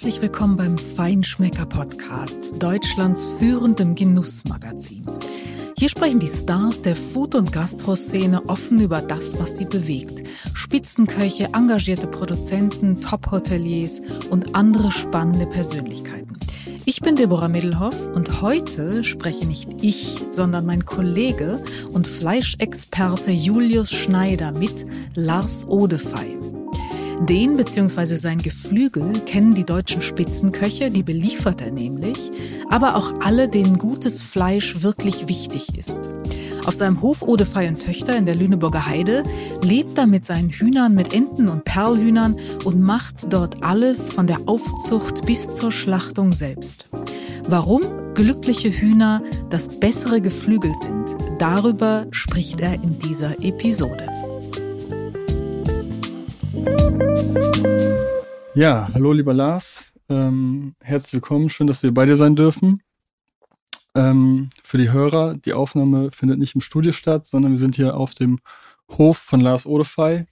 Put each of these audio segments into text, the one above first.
Herzlich willkommen beim Feinschmecker Podcast, Deutschlands führendem Genussmagazin. Hier sprechen die Stars der Food- und Gastroszene offen über das, was sie bewegt. Spitzenköche, engagierte Produzenten, Top-Hoteliers und andere spannende Persönlichkeiten. Ich bin Deborah Middelhoff und heute spreche nicht ich, sondern mein Kollege und Fleischexperte Julius Schneider mit Lars Odefey. Den bzw. sein Geflügel kennen die deutschen Spitzenköche, die beliefert er nämlich, aber auch alle, denen gutes Fleisch wirklich wichtig ist. Auf seinem Hof Odefei und Töchter in der Lüneburger Heide lebt er mit seinen Hühnern, mit Enten und Perlhühnern und macht dort alles von der Aufzucht bis zur Schlachtung selbst. Warum glückliche Hühner das bessere Geflügel sind, darüber spricht er in dieser Episode. Ja, hallo lieber Lars. Ähm, herzlich willkommen. Schön, dass wir bei dir sein dürfen. Ähm, für die Hörer, die Aufnahme findet nicht im Studio statt, sondern wir sind hier auf dem Hof von Lars Odefey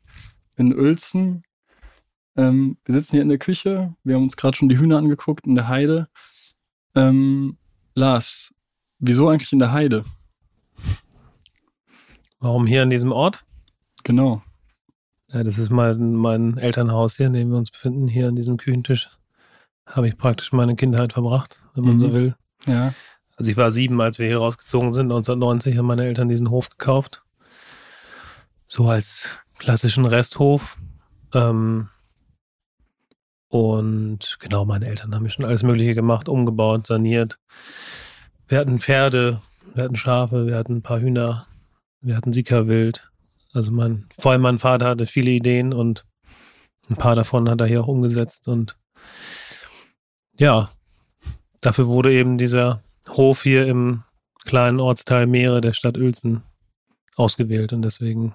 in Uelzen. Ähm, wir sitzen hier in der Küche. Wir haben uns gerade schon die Hühner angeguckt in der Heide. Ähm, Lars, wieso eigentlich in der Heide? Warum hier an diesem Ort? Genau. Ja, das ist mein, mein Elternhaus hier, in dem wir uns befinden. Hier an diesem Küchentisch habe ich praktisch meine Kindheit verbracht, wenn man Mhm. so will. Ja. Also ich war sieben, als wir hier rausgezogen sind. 1990 haben meine Eltern diesen Hof gekauft. So als klassischen Resthof. Ähm, und genau, meine Eltern haben hier schon alles Mögliche gemacht, umgebaut, saniert. Wir hatten Pferde, wir hatten Schafe, wir hatten ein paar Hühner, wir hatten Sikawild. Also mein, vor allem mein Vater hatte viele Ideen und ein paar davon hat er hier auch umgesetzt. Und ja, dafür wurde eben dieser Hof hier im kleinen Ortsteil Meere der Stadt Uelzen ausgewählt. Und deswegen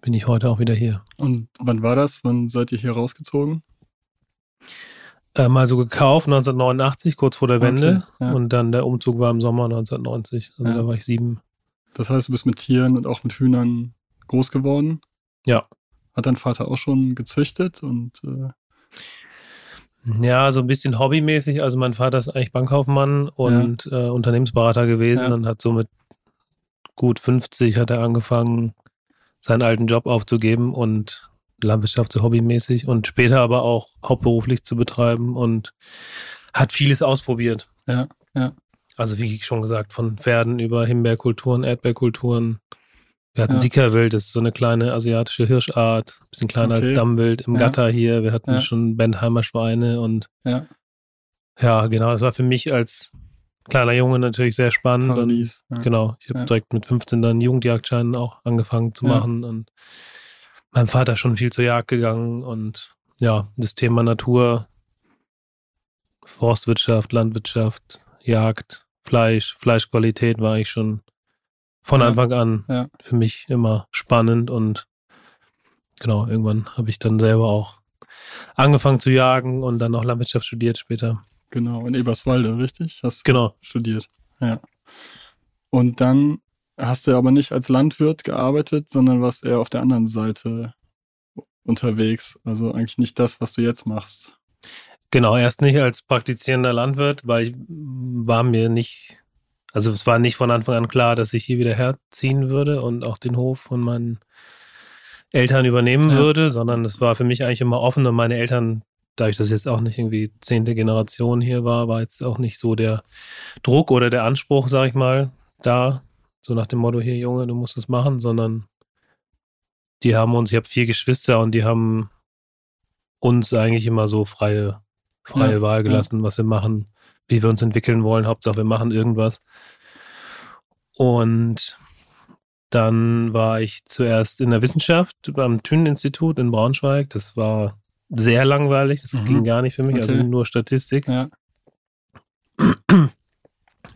bin ich heute auch wieder hier. Und wann war das? Wann seid ihr hier rausgezogen? Äh, mal so gekauft 1989, kurz vor der Okay, Wende. ja. Und dann der Umzug war im Sommer 1990. Also Ja. da war ich sieben. Das heißt, du bist mit Tieren und auch mit Hühnern groß geworden? Ja. Hat dein Vater auch schon gezüchtet und äh, Ja, so ein bisschen hobbymäßig. Also mein Vater ist eigentlich Bankkaufmann und äh, Unternehmensberater gewesen Ja. und hat so mit gut 50 hat er angefangen, seinen alten Job aufzugeben und Landwirtschaft so hobbymäßig und später aber auch hauptberuflich zu betreiben und hat vieles ausprobiert. Ja, ja. Also wie schon gesagt, von Pferden über Himbeerkulturen, Erdbeerkulturen. Wir hatten Ja. Sikawild, das ist so eine kleine asiatische Hirschart, bisschen kleiner Okay. als Dammwild im Ja. Gatter hier. Wir hatten Ja. schon Bentheimer Schweine und Ja. ja, genau, das war für mich als kleiner Junge natürlich sehr spannend. Paradies. Und, Ja. genau, ich habe Ja. direkt mit 15 dann Jugendjagdschein auch angefangen zu machen und mein Vater schon viel zur Jagd gegangen und ja, das Thema Natur, Forstwirtschaft, Landwirtschaft, Jagd, Fleisch, Fleischqualität war ich schon von Ja. Anfang an Ja. für mich immer spannend und genau, irgendwann habe ich dann selber auch angefangen zu jagen und dann auch Landwirtschaft studiert später. Genau, in Eberswalde, richtig? Hast Genau. studiert. Ja. Und dann hast du aber nicht als Landwirt gearbeitet, sondern warst eher auf der anderen Seite unterwegs. Also eigentlich nicht das, was du jetzt machst. Genau, erst nicht als praktizierender Landwirt, weil ich war mir nicht, also es war nicht von Anfang an klar, dass ich hier wieder herziehen würde und auch den Hof von meinen Eltern übernehmen Ja. würde, sondern es war für mich eigentlich immer offen und meine Eltern, dadurch, dass jetzt auch nicht irgendwie zehnte Generation hier war, war jetzt auch nicht so der Druck oder der Anspruch, sag ich mal, da, so nach dem Motto, hier Junge, du musst es machen, sondern die haben uns, ich habe vier Geschwister und die haben uns eigentlich immer so freie, freie Ja, Wahl gelassen, was wir machen, wie wir uns entwickeln wollen. Hauptsache, wir machen irgendwas. Und dann war ich zuerst in der Wissenschaft beim Thünen-Institut in Braunschweig. Das war sehr langweilig, das Mhm. ging gar nicht für mich, also Okay. nur Statistik, Ja,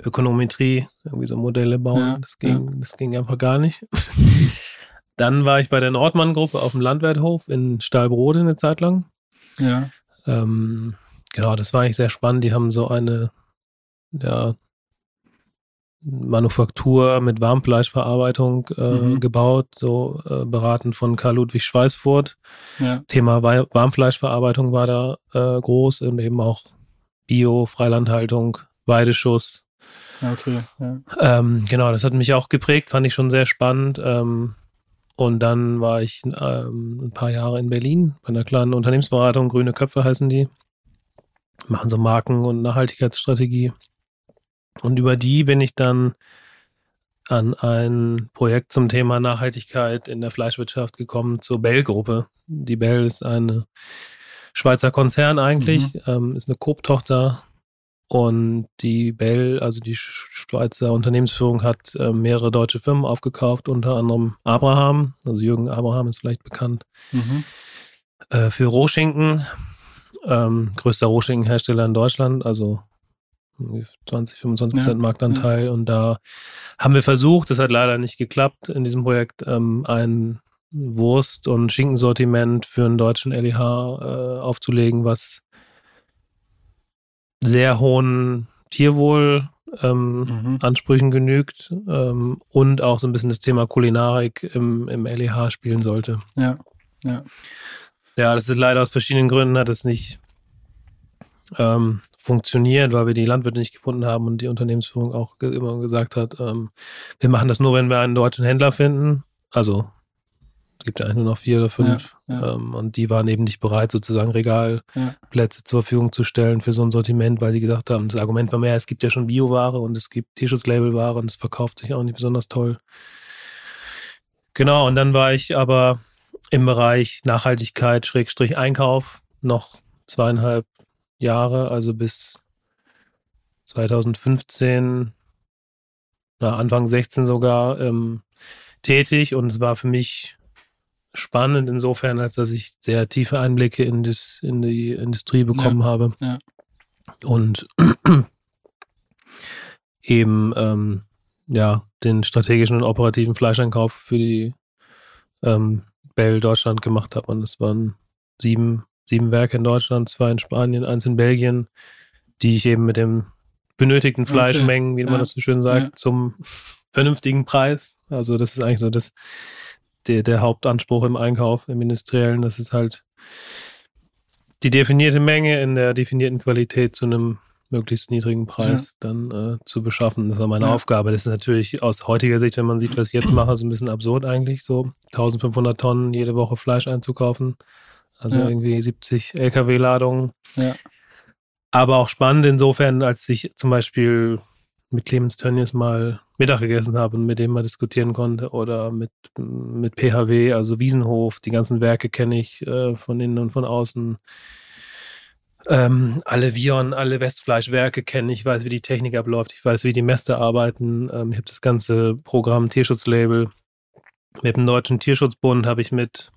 Ökonometrie, irgendwie so Modelle bauen. Ja, das, ging, das ging einfach gar nicht. Dann war ich bei der Nordmann-Gruppe auf dem Landwerthof in Stahlbrode eine Zeit lang. ja, Ähm, genau, das war eigentlich sehr spannend. Die haben so eine, ja, Manufaktur mit Warmfleischverarbeitung äh, Mhm. gebaut, so äh, beraten von Karl Ludwig Schweißfurt. Ja. Thema Warmfleischverarbeitung war da äh, groß und eben auch Bio, Freilandhaltung, Weideschuss. Okay. Ja. Ähm, genau, das hat mich auch geprägt, fand ich schon sehr spannend. Ähm, und dann war ich ähm, ein paar Jahre in Berlin bei einer kleinen Unternehmensberatung, Grüne Köpfe heißen die. Machen so Marken- und Nachhaltigkeitsstrategie. Und über die bin ich dann an ein Projekt zum Thema Nachhaltigkeit in der Fleischwirtschaft gekommen, zur Bell-Gruppe. Die Bell ist eine Schweizer Konzern eigentlich, ähm, ist eine Coop-Tochter und die Bell, also die Sch- Schweizer Unternehmensführung, hat äh, mehrere deutsche Firmen aufgekauft, unter anderem Abraham, also Jürgen Abraham ist vielleicht bekannt, Mhm. äh, für Rohschinken, ähm, größter Rohschinkenhersteller in Deutschland, also irgendwie 20, 25 Prozent Ja, Marktanteil. Und da haben wir versucht, das hat leider nicht geklappt in diesem Projekt, ähm, ein Wurst- und Schinkensortiment für einen deutschen LEH äh, aufzulegen, was sehr hohen Tierwohl ähm, Mhm. Ansprüchen genügt ähm, und auch so ein bisschen das Thema Kulinarik im, im LEH spielen sollte. Ja. Ja. Ja, das ist leider aus verschiedenen Gründen hat es nicht ähm, funktioniert, weil wir die Landwirte nicht gefunden haben und die Unternehmensführung auch ge immer gesagt hat, ähm, wir machen das nur, wenn wir einen deutschen Händler finden. Also es gibt ja eigentlich nur noch vier oder fünf. Ja, ja. Ähm, und die waren eben nicht bereit, sozusagen Ja. Regalplätze zur Verfügung zu stellen für so ein Sortiment, weil die gesagt haben, das Argument war mehr, es gibt ja schon Bioware und es gibt Tierschutzlabelware und es verkauft sich auch nicht besonders toll. Genau, und dann war ich aber im Bereich Nachhaltigkeit, Schrägstrich Einkauf, noch zweieinhalb Jahre, also bis 2015, na, Anfang 16 sogar, ähm, tätig und es war für mich spannend insofern, als dass ich sehr tiefe Einblicke in, das, in die Industrie bekommen habe. ja. Und eben ähm, ja, den strategischen und operativen Fleischeinkauf für die ähm, Bell Deutschland gemacht habe. Und das waren sieben, sieben Werke in Deutschland, zwei in Spanien, eins in Belgien, die ich eben mit dem benötigten Okay. Fleischmengen, wie man Ja. das so schön sagt, Ja. zum vernünftigen Preis. Also das ist eigentlich so das, der, der Hauptanspruch im Einkauf, im Industriellen. Das ist halt die definierte Menge in der definierten Qualität zu einem möglichst niedrigen Preis dann äh, zu beschaffen. Das war meine Ja. Aufgabe. Das ist natürlich aus heutiger Sicht, wenn man sieht, was ich jetzt mache, so ein bisschen absurd eigentlich, so 1500 Tonnen jede Woche Fleisch einzukaufen. Also Ja. irgendwie 70 LKW-Ladungen. Ja. Aber auch spannend insofern, als ich zum Beispiel mit Clemens Tönnies mal Mittag gegessen habe und mit dem mal diskutieren konnte oder mit, mit PHW, also Wiesenhof, die ganzen Werke kenne ich äh, von innen und von außen. Ähm, alle Vion, alle Westfleischwerke kenne ich, weiß, wie die Technik abläuft, ich weiß, wie die Mäste arbeiten. Ähm, ich habe das ganze Programm Tierschutzlabel. Mit dem Deutschen Tierschutzbund habe ich mit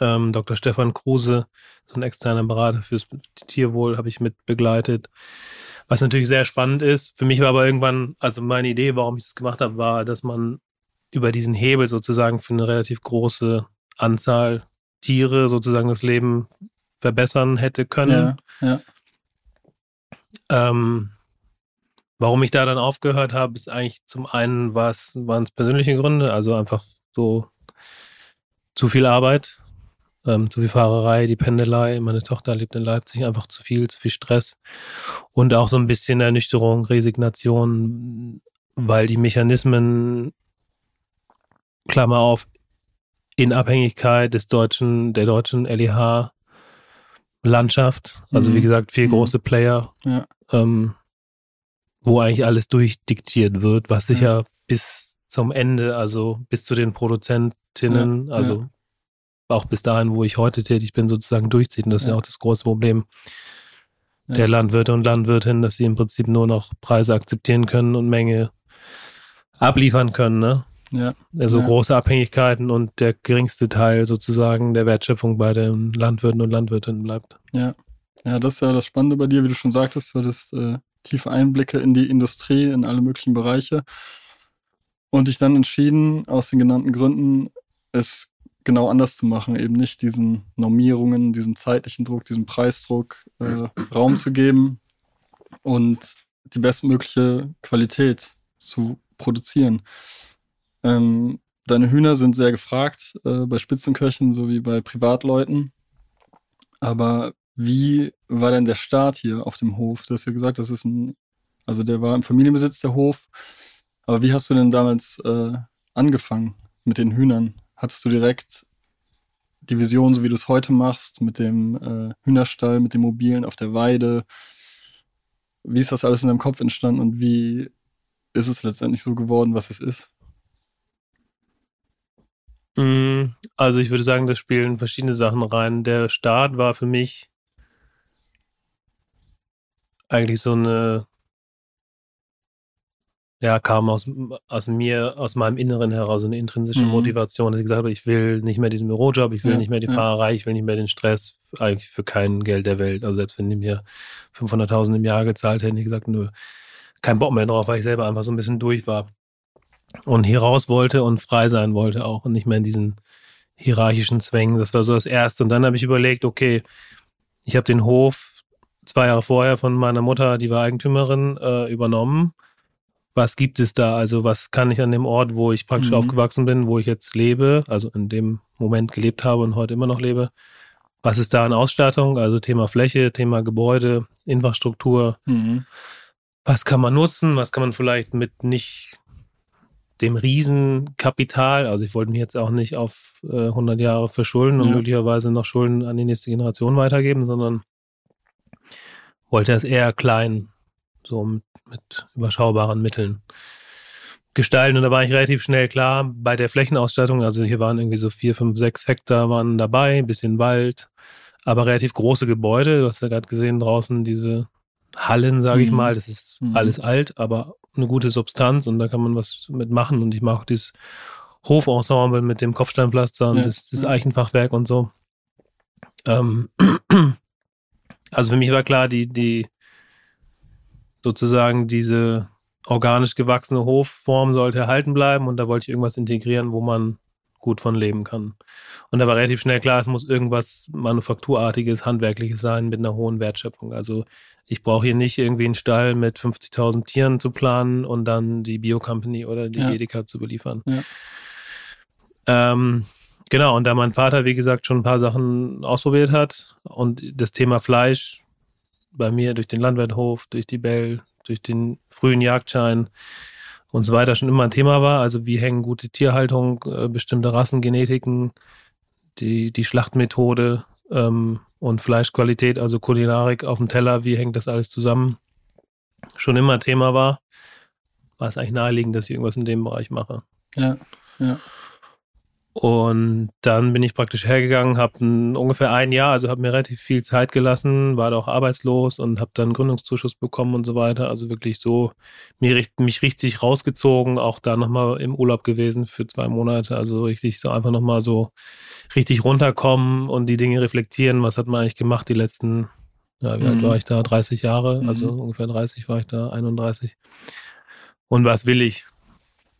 ähm, Dr. Stefan Kruse, so ein externer Berater fürs Tierwohl, habe ich mit begleitet. Was natürlich sehr spannend ist. Für mich war aber irgendwann, also meine Idee, warum ich das gemacht habe, war, dass man über diesen Hebel sozusagen für eine relativ große Anzahl Tiere sozusagen das Leben verbessern hätte können. Ja. Ja. Ähm, warum ich da dann aufgehört habe, ist eigentlich zum einen was, waren es persönliche Gründe, also einfach so zu viel Arbeit, ähm, zu viel Fahrerei, die Pendelei. Meine Tochter lebt in Leipzig, einfach zu viel, zu viel Stress und auch so ein bisschen Ernüchterung, Resignation, weil die Mechanismen, Klammer auf, in Abhängigkeit des deutschen, der deutschen LEH Landschaft, also Mhm. wie gesagt, vier Mhm. große Player, Ja. ähm, wo eigentlich alles durchdiktiert wird, was sich ja bis zum Ende, also bis zu den Produzentinnen, Ja, also auch bis dahin, wo ich heute tätig bin, sozusagen durchzieht. Und das ist ja Ja. auch das große Problem Ja. der Landwirte und Landwirtinnen, dass sie im Prinzip nur noch Preise akzeptieren können und Menge abliefern können. Ne? Ja. Also Ja. große Abhängigkeiten und der geringste Teil sozusagen der Wertschöpfung bei den Landwirten und Landwirtinnen bleibt. Ja. Ja, das ist ja das Spannende bei dir, wie du schon sagtest, du hattest äh, tiefe Einblicke in die Industrie, in alle möglichen Bereiche. Und dich dann entschieden, aus den genannten Gründen, es genau anders zu machen, eben nicht diesen Normierungen, diesem zeitlichen Druck, diesem Preisdruck äh, Raum zu geben und die bestmögliche Qualität zu produzieren. Ähm, deine Hühner sind sehr gefragt äh, bei Spitzenköchen sowie bei Privatleuten. Aber wie war denn der Start hier auf dem Hof? Du hast ja gesagt, das ist ein, also der war im Familienbesitz der Hof. Aber wie hast du denn damals äh, angefangen mit den Hühnern? Hattest du direkt die Vision, so wie du es heute machst, mit dem äh, Hühnerstall, mit dem Mobilen auf der Weide? Wie ist das alles in deinem Kopf entstanden und wie ist es letztendlich so geworden, was es ist? Mm, also ich würde sagen, da spielen verschiedene Sachen rein. Der Start war für mich eigentlich so eine, ja, kam aus, aus mir, aus meinem Inneren heraus, so eine intrinsische Mhm. Motivation, dass ich gesagt habe, ich will nicht mehr diesen Bürojob, ich will Ja, nicht mehr die ja. Fahrerei, ich will nicht mehr den Stress, eigentlich für kein Geld der Welt. Also selbst wenn die mir 500.000 im Jahr gezahlt hätten, hätte ich gesagt, nö, kein Bock mehr drauf, weil ich selber einfach so ein bisschen durch war. Und hier raus wollte und frei sein wollte auch und nicht mehr in diesen hierarchischen Zwängen. Das war so das Erste. Und dann habe ich überlegt, okay, ich habe den Hof zwei Jahre vorher von meiner Mutter, die war Eigentümerin, äh, übernommen. Was gibt es da? Also was kann ich an dem Ort, wo ich praktisch Mhm. aufgewachsen bin, wo ich jetzt lebe, also in dem Moment gelebt habe und heute immer noch lebe, was ist da an Ausstattung? Also Thema Fläche, Thema Gebäude, Infrastruktur, Mhm. was kann man nutzen, was kann man vielleicht mit nicht dem Riesenkapital, also ich wollte mich jetzt auch nicht auf äh, 100 Jahre verschulden und Ja. möglicherweise noch Schulden an die nächste Generation weitergeben, sondern wollte es eher klein, so mit, mit überschaubaren Mitteln gestalten. Und da war ich relativ schnell klar bei der Flächenausstattung, also hier waren irgendwie so vier, fünf, sechs Hektar waren dabei, ein bisschen Wald, aber relativ große Gebäude. Du hast ja gerade gesehen draußen diese Hallen, sage ich Mhm. mal. Das ist Mhm. alles alt, aber eine gute Substanz und da kann man was mitmachen. Und ich mag auch dieses Hofensemble mit dem Kopfsteinpflaster und Ja, das, das. Eichenfachwerk und so. Ähm, also für mich war klar, die, die sozusagen diese organisch gewachsene Hofform sollte erhalten bleiben und da wollte ich irgendwas integrieren, wo man gut von leben kann. Und da war relativ schnell klar, es muss irgendwas Manufakturartiges, Handwerkliches sein mit einer hohen Wertschöpfung. Also ich brauche hier nicht irgendwie einen Stall mit 50.000 Tieren zu planen und dann die Bio-Company oder die Ja. Edeka zu beliefern. Ja. Ähm, genau, und da mein Vater, wie gesagt, schon ein paar Sachen ausprobiert hat und das Thema Fleisch bei mir durch den Landwirthof, durch die Bell, durch den frühen Jagdschein und so weiter schon immer ein Thema war. Also wie hängen gute Tierhaltung, äh, bestimmte Rassengenetiken, die, die Schlachtmethode ähm, und Fleischqualität, also Kulinarik auf dem Teller, wie hängt das alles zusammen, schon immer Thema war, war es eigentlich naheliegend, dass ich irgendwas in dem Bereich mache. Ja, ja. Und dann bin ich praktisch hergegangen, habe ungefähr ein Jahr, also habe mir relativ viel Zeit gelassen, war da auch arbeitslos und habe dann Gründungszuschuss bekommen und so weiter. Also wirklich so mir, mich richtig rausgezogen, auch da nochmal im Urlaub gewesen für zwei Monate. Also richtig so einfach nochmal so richtig runterkommen und die Dinge reflektieren. Was hat man eigentlich gemacht die letzten, ja, wie alt Mhm. war ich da? 30 Jahre, also Mhm. ungefähr 30 war ich da, 31. Und was will ich?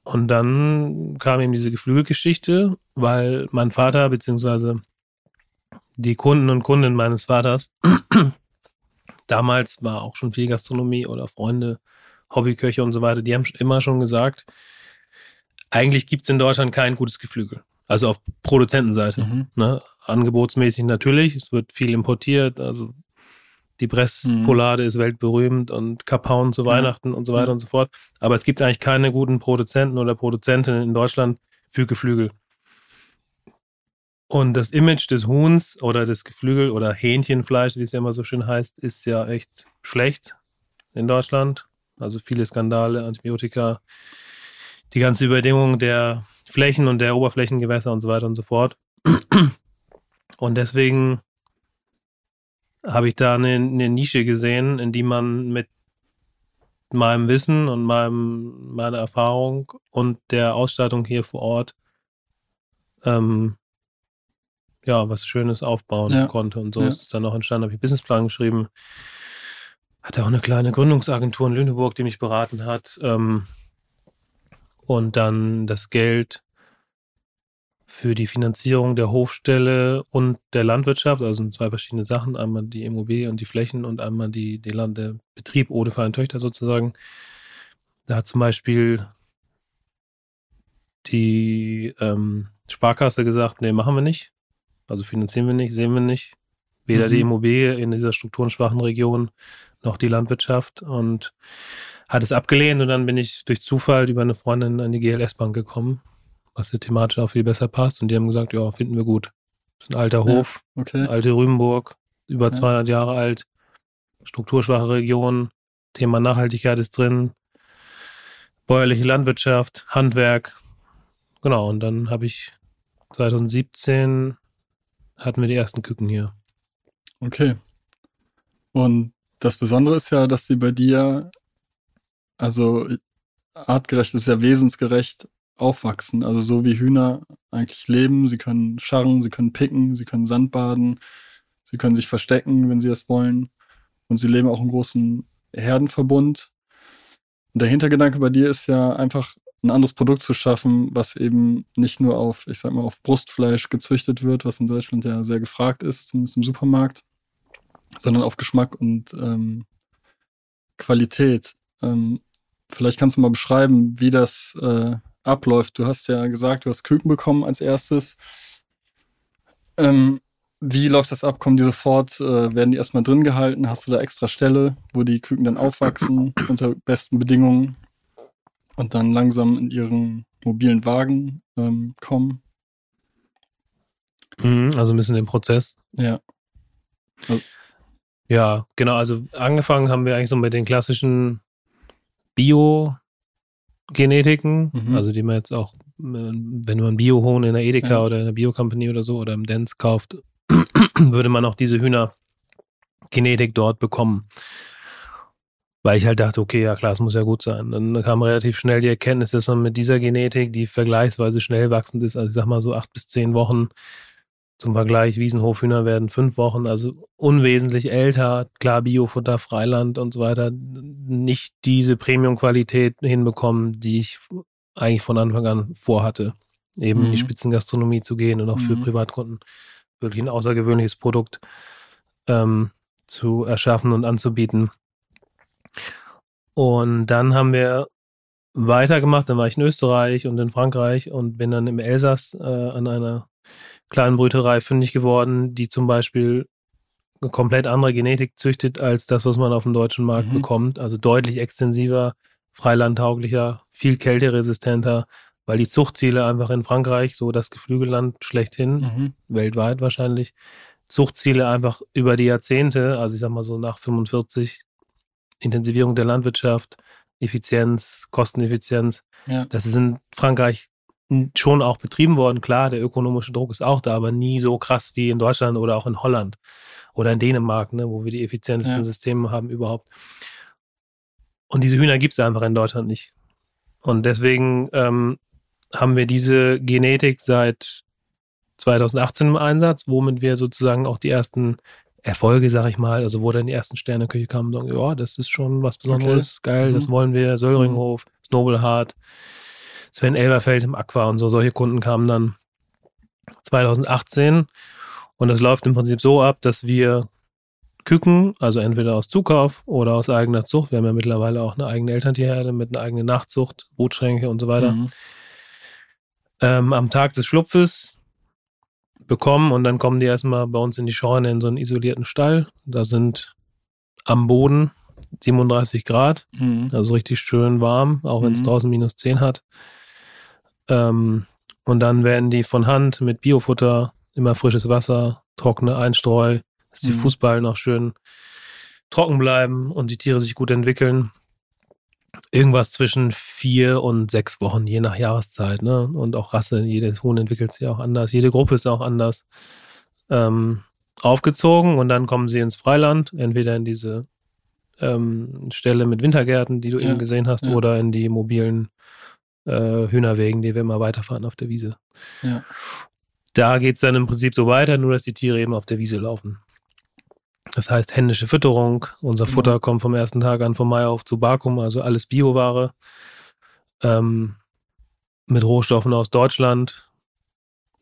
Und dann kam eben diese Geflügelgeschichte, weil mein Vater beziehungsweise die Kunden und Kundinnen meines Vaters, damals war auch schon viel Gastronomie oder Freunde, Hobbyköche und so weiter, die haben immer schon gesagt, eigentlich gibt es in Deutschland kein gutes Geflügel. Also auf Produzentenseite. Mhm. Ne? Angebotsmäßig natürlich, es wird viel importiert, also die Presspolade ist weltberühmt und Kapaun zu Ja. Weihnachten und so weiter Ja. und so fort. Aber es gibt eigentlich keine guten Produzenten oder Produzentinnen in Deutschland für Geflügel. Und das Image des Huhns oder des Geflügel oder Hähnchenfleisch, wie es ja immer so schön heißt, ist ja echt schlecht in Deutschland. Also viele Skandale, Antibiotika, die ganze Überdingung der Flächen und der Oberflächengewässer und so weiter und so fort. Und deswegen habe ich da eine, eine Nische gesehen, in die man mit meinem Wissen und meinem, meiner Erfahrung und der Ausstattung hier vor Ort ähm, ja, was Schönes aufbauen Ja. konnte. Und so Ja. ist es dann auch entstanden, habe ich Businessplan geschrieben. Hatte auch eine kleine Gründungsagentur in Lüneburg, die mich beraten hat. Ähm, und dann das Geld für die Finanzierung der Hofstelle und der Landwirtschaft, also sind zwei verschiedene Sachen, einmal die Immobilie und die Flächen und einmal die, die Land, der Betrieb ohne Verein Töchter sozusagen. Da hat zum Beispiel die ähm, Sparkasse gesagt, nee, machen wir nicht. Also finanzieren wir nicht, sehen wir nicht. Weder Mhm. die Immobilie in dieser strukturenschwachen Region noch die Landwirtschaft und hat es abgelehnt und dann bin ich durch Zufall über eine Freundin an die GLS-Bank gekommen, was ja thematisch auch viel besser passt und die haben gesagt, ja, finden wir gut. Das ist ein alter Ja. Hof, Okay. alte Rübenburg, über Ja. 200 Jahre alt, strukturschwache Region, Thema Nachhaltigkeit ist drin, bäuerliche Landwirtschaft, Handwerk. Genau, und dann habe ich 2017 hatten wir die ersten Küken hier. Okay. Und das Besondere ist ja, dass sie bei dir, also artgerecht ist ja wesensgerecht aufwachsen. Also so wie Hühner eigentlich leben. Sie können scharren, sie können picken, sie können Sandbaden, sie können sich verstecken, wenn sie es wollen. Und sie leben auch im großen Herdenverbund. Und der Hintergedanke bei dir ist ja einfach ein anderes Produkt zu schaffen, was eben nicht nur auf, ich sag mal, auf Brustfleisch gezüchtet wird, was in Deutschland ja sehr gefragt ist, zumindest im Supermarkt, sondern auf Geschmack und ähm, Qualität. Ähm, vielleicht kannst du mal beschreiben, wie das äh, abläuft. Du hast ja gesagt, du hast Küken bekommen als erstes. Ähm, wie läuft das ab? Kommen die sofort, äh, werden die erstmal drin gehalten? Hast du da extra Stelle, wo die Küken dann aufwachsen unter besten Bedingungen und dann langsam in ihren mobilen Wagen ähm, kommen? Also ein bisschen den Prozess. Ja. Ja, genau. Also angefangen haben wir eigentlich so mit den klassischen Bio-Genetiken, Mhm. also die man jetzt auch, äh, wenn man Biohohn in der Edeka Ja. oder in der Bio-Company oder so oder im Dance kauft, würde man auch diese Hühner-Genetik dort bekommen. Weil ich halt dachte, okay, ja klar, es muss ja gut sein. Dann kam relativ schnell die Erkenntnis, dass man mit dieser Genetik, die vergleichsweise schnell wachsend ist, also ich sag mal so acht bis zehn Wochen, zum Vergleich, Wiesenhofhühner werden fünf Wochen, also unwesentlich älter, klar Biofutter, Freiland und so weiter, nicht diese Premium-Qualität hinbekommen, die ich eigentlich von Anfang an vorhatte, eben in die Mhm. Spitzengastronomie zu gehen und auch für Mhm. Privatkunden wirklich ein außergewöhnliches Produkt ähm, zu erschaffen und anzubieten. Und dann haben wir weitergemacht, dann war ich in Österreich und in Frankreich und bin dann im Elsass äh, an einer kleinen Brüterei fündig geworden, die zum Beispiel eine komplett andere Genetik züchtet als das, was man auf dem deutschen Markt Mhm. bekommt. Also deutlich extensiver, freilandtauglicher, viel kälteresistenter, weil die Zuchtziele einfach in Frankreich, so das Geflügelland schlechthin, Mhm. weltweit wahrscheinlich, Zuchtziele einfach über die Jahrzehnte, also ich sag mal so nach 45, Intensivierung der Landwirtschaft, Effizienz, Kosteneffizienz, Ja. das ist in Frankreich schon auch betrieben worden. Klar, der ökonomische Druck ist auch da, aber nie so krass wie in Deutschland oder auch in Holland oder in Dänemark, ne, wo wir die effizientesten Ja. Systeme haben überhaupt. Und diese Hühner gibt es einfach in Deutschland nicht. Und deswegen ähm, haben wir diese Genetik seit 2018 im Einsatz, womit wir sozusagen auch die ersten Erfolge, sag ich mal, also wo dann die ersten Sterneküche kamen und sagen, ja, das ist schon was Besonderes, geil, das Mhm. wollen wir, Söllringhof, Snobelhart, Sven Elberfeld im Aqua und so, solche Kunden kamen dann 2018 und das läuft im Prinzip so ab, dass wir Küken, also entweder aus Zukauf oder aus eigener Zucht, wir haben ja mittlerweile auch eine eigene Elterntierherde mit einer eigenen Nachzucht, Brutschränke und so weiter, Mhm. ähm, am Tag des Schlupfes bekommen und dann kommen die erstmal bei uns in die Scheune in so einen isolierten Stall. Da sind am Boden 37 Grad, Mhm. also richtig schön warm, auch wenn es Mhm. draußen minus 10 hat. Ähm, und dann werden die von Hand mit Biofutter, immer frisches Wasser, trockene Einstreu, dass die Mhm. Fußballen auch schön trocken bleiben und die Tiere sich gut entwickeln. Irgendwas zwischen vier und sechs Wochen, je nach Jahreszeit, ne? Und auch Rasse, jedes Huhn entwickelt sich auch anders, jede Gruppe ist auch anders ähm, aufgezogen und dann kommen sie ins Freiland, entweder in diese ähm, Stelle mit Wintergärten, die du Ja, eben gesehen hast, ja. oder in die mobilen äh, Hühnerwegen, die wir immer weiterfahren auf der Wiese. Ja. Da geht es dann im Prinzip so weiter, nur dass die Tiere eben auf der Wiese laufen. Das heißt händische Fütterung. Unser Genau. Futter kommt vom ersten Tag an vom Mai auf zu Bakum, also alles Bioware. Ähm, mit Rohstoffen aus Deutschland.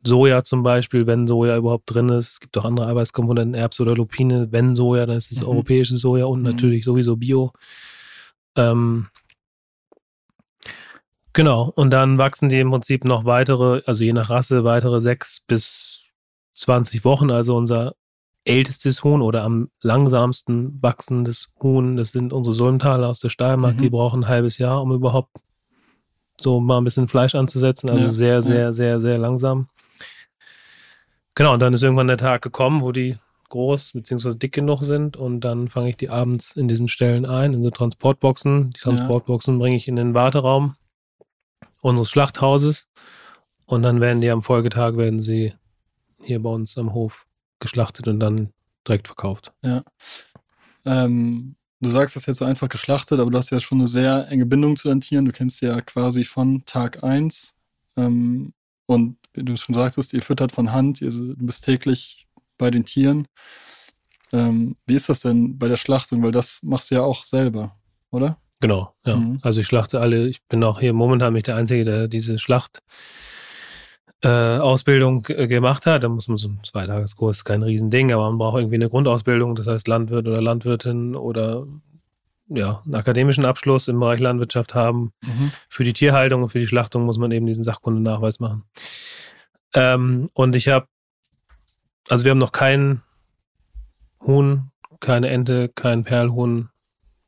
Soja zum Beispiel, wenn Soja überhaupt drin ist. Es gibt auch andere Arbeitskomponenten, Erbse oder Lupine. Wenn Soja, dann ist es Mhm. europäisches Soja und Mhm. natürlich sowieso Bio. Ähm, Genau. Und dann wachsen die im Prinzip noch weitere, also je nach Rasse, weitere sechs bis 20 Wochen. Also unser ältestes Huhn oder am langsamsten wachsendes Huhn, das sind unsere Sulmtaler aus der Steiermark, Mhm. die brauchen ein halbes Jahr, um überhaupt so mal ein bisschen Fleisch anzusetzen. Also Ja, sehr, ja. sehr, sehr, sehr langsam. Genau, und dann ist irgendwann der Tag gekommen, wo die groß bzw. dick genug sind und dann fange ich die abends in diesen Stellen ein, in so Transportboxen. Die Ja. Transportboxen bringe ich in den Warteraum unseres Schlachthauses und dann werden die am Folgetag werden sie hier bei uns am Hof geschlachtet und dann direkt verkauft. Ähm, du sagst das jetzt so einfach geschlachtet, aber du hast ja schon eine sehr enge Bindung zu deinen Tieren. Du kennst sie ja quasi von Tag 1. Ähm, und wie du schon sagtest, ihr füttert von Hand, ihr du bist täglich bei den Tieren. Ähm, wie ist das denn bei der Schlachtung? Weil das machst du ja auch selber, oder? Genau, ja. Mhm. Also ich schlachte alle, ich bin auch hier momentan nicht der Einzige, der diese Schlacht äh, Ausbildung äh, gemacht hat. Da muss man so ein Zweitageskurs, ist kein Riesending, aber man braucht irgendwie eine Grundausbildung, das heißt Landwirt oder Landwirtin oder ja, einen akademischen Abschluss im Bereich Landwirtschaft haben. Mhm. Für die Tierhaltung und für die Schlachtung muss man eben diesen Sachkundennachweis machen. Ähm, und ich habe, also wir haben noch kein Huhn, keine Ente, kein Perlhuhn,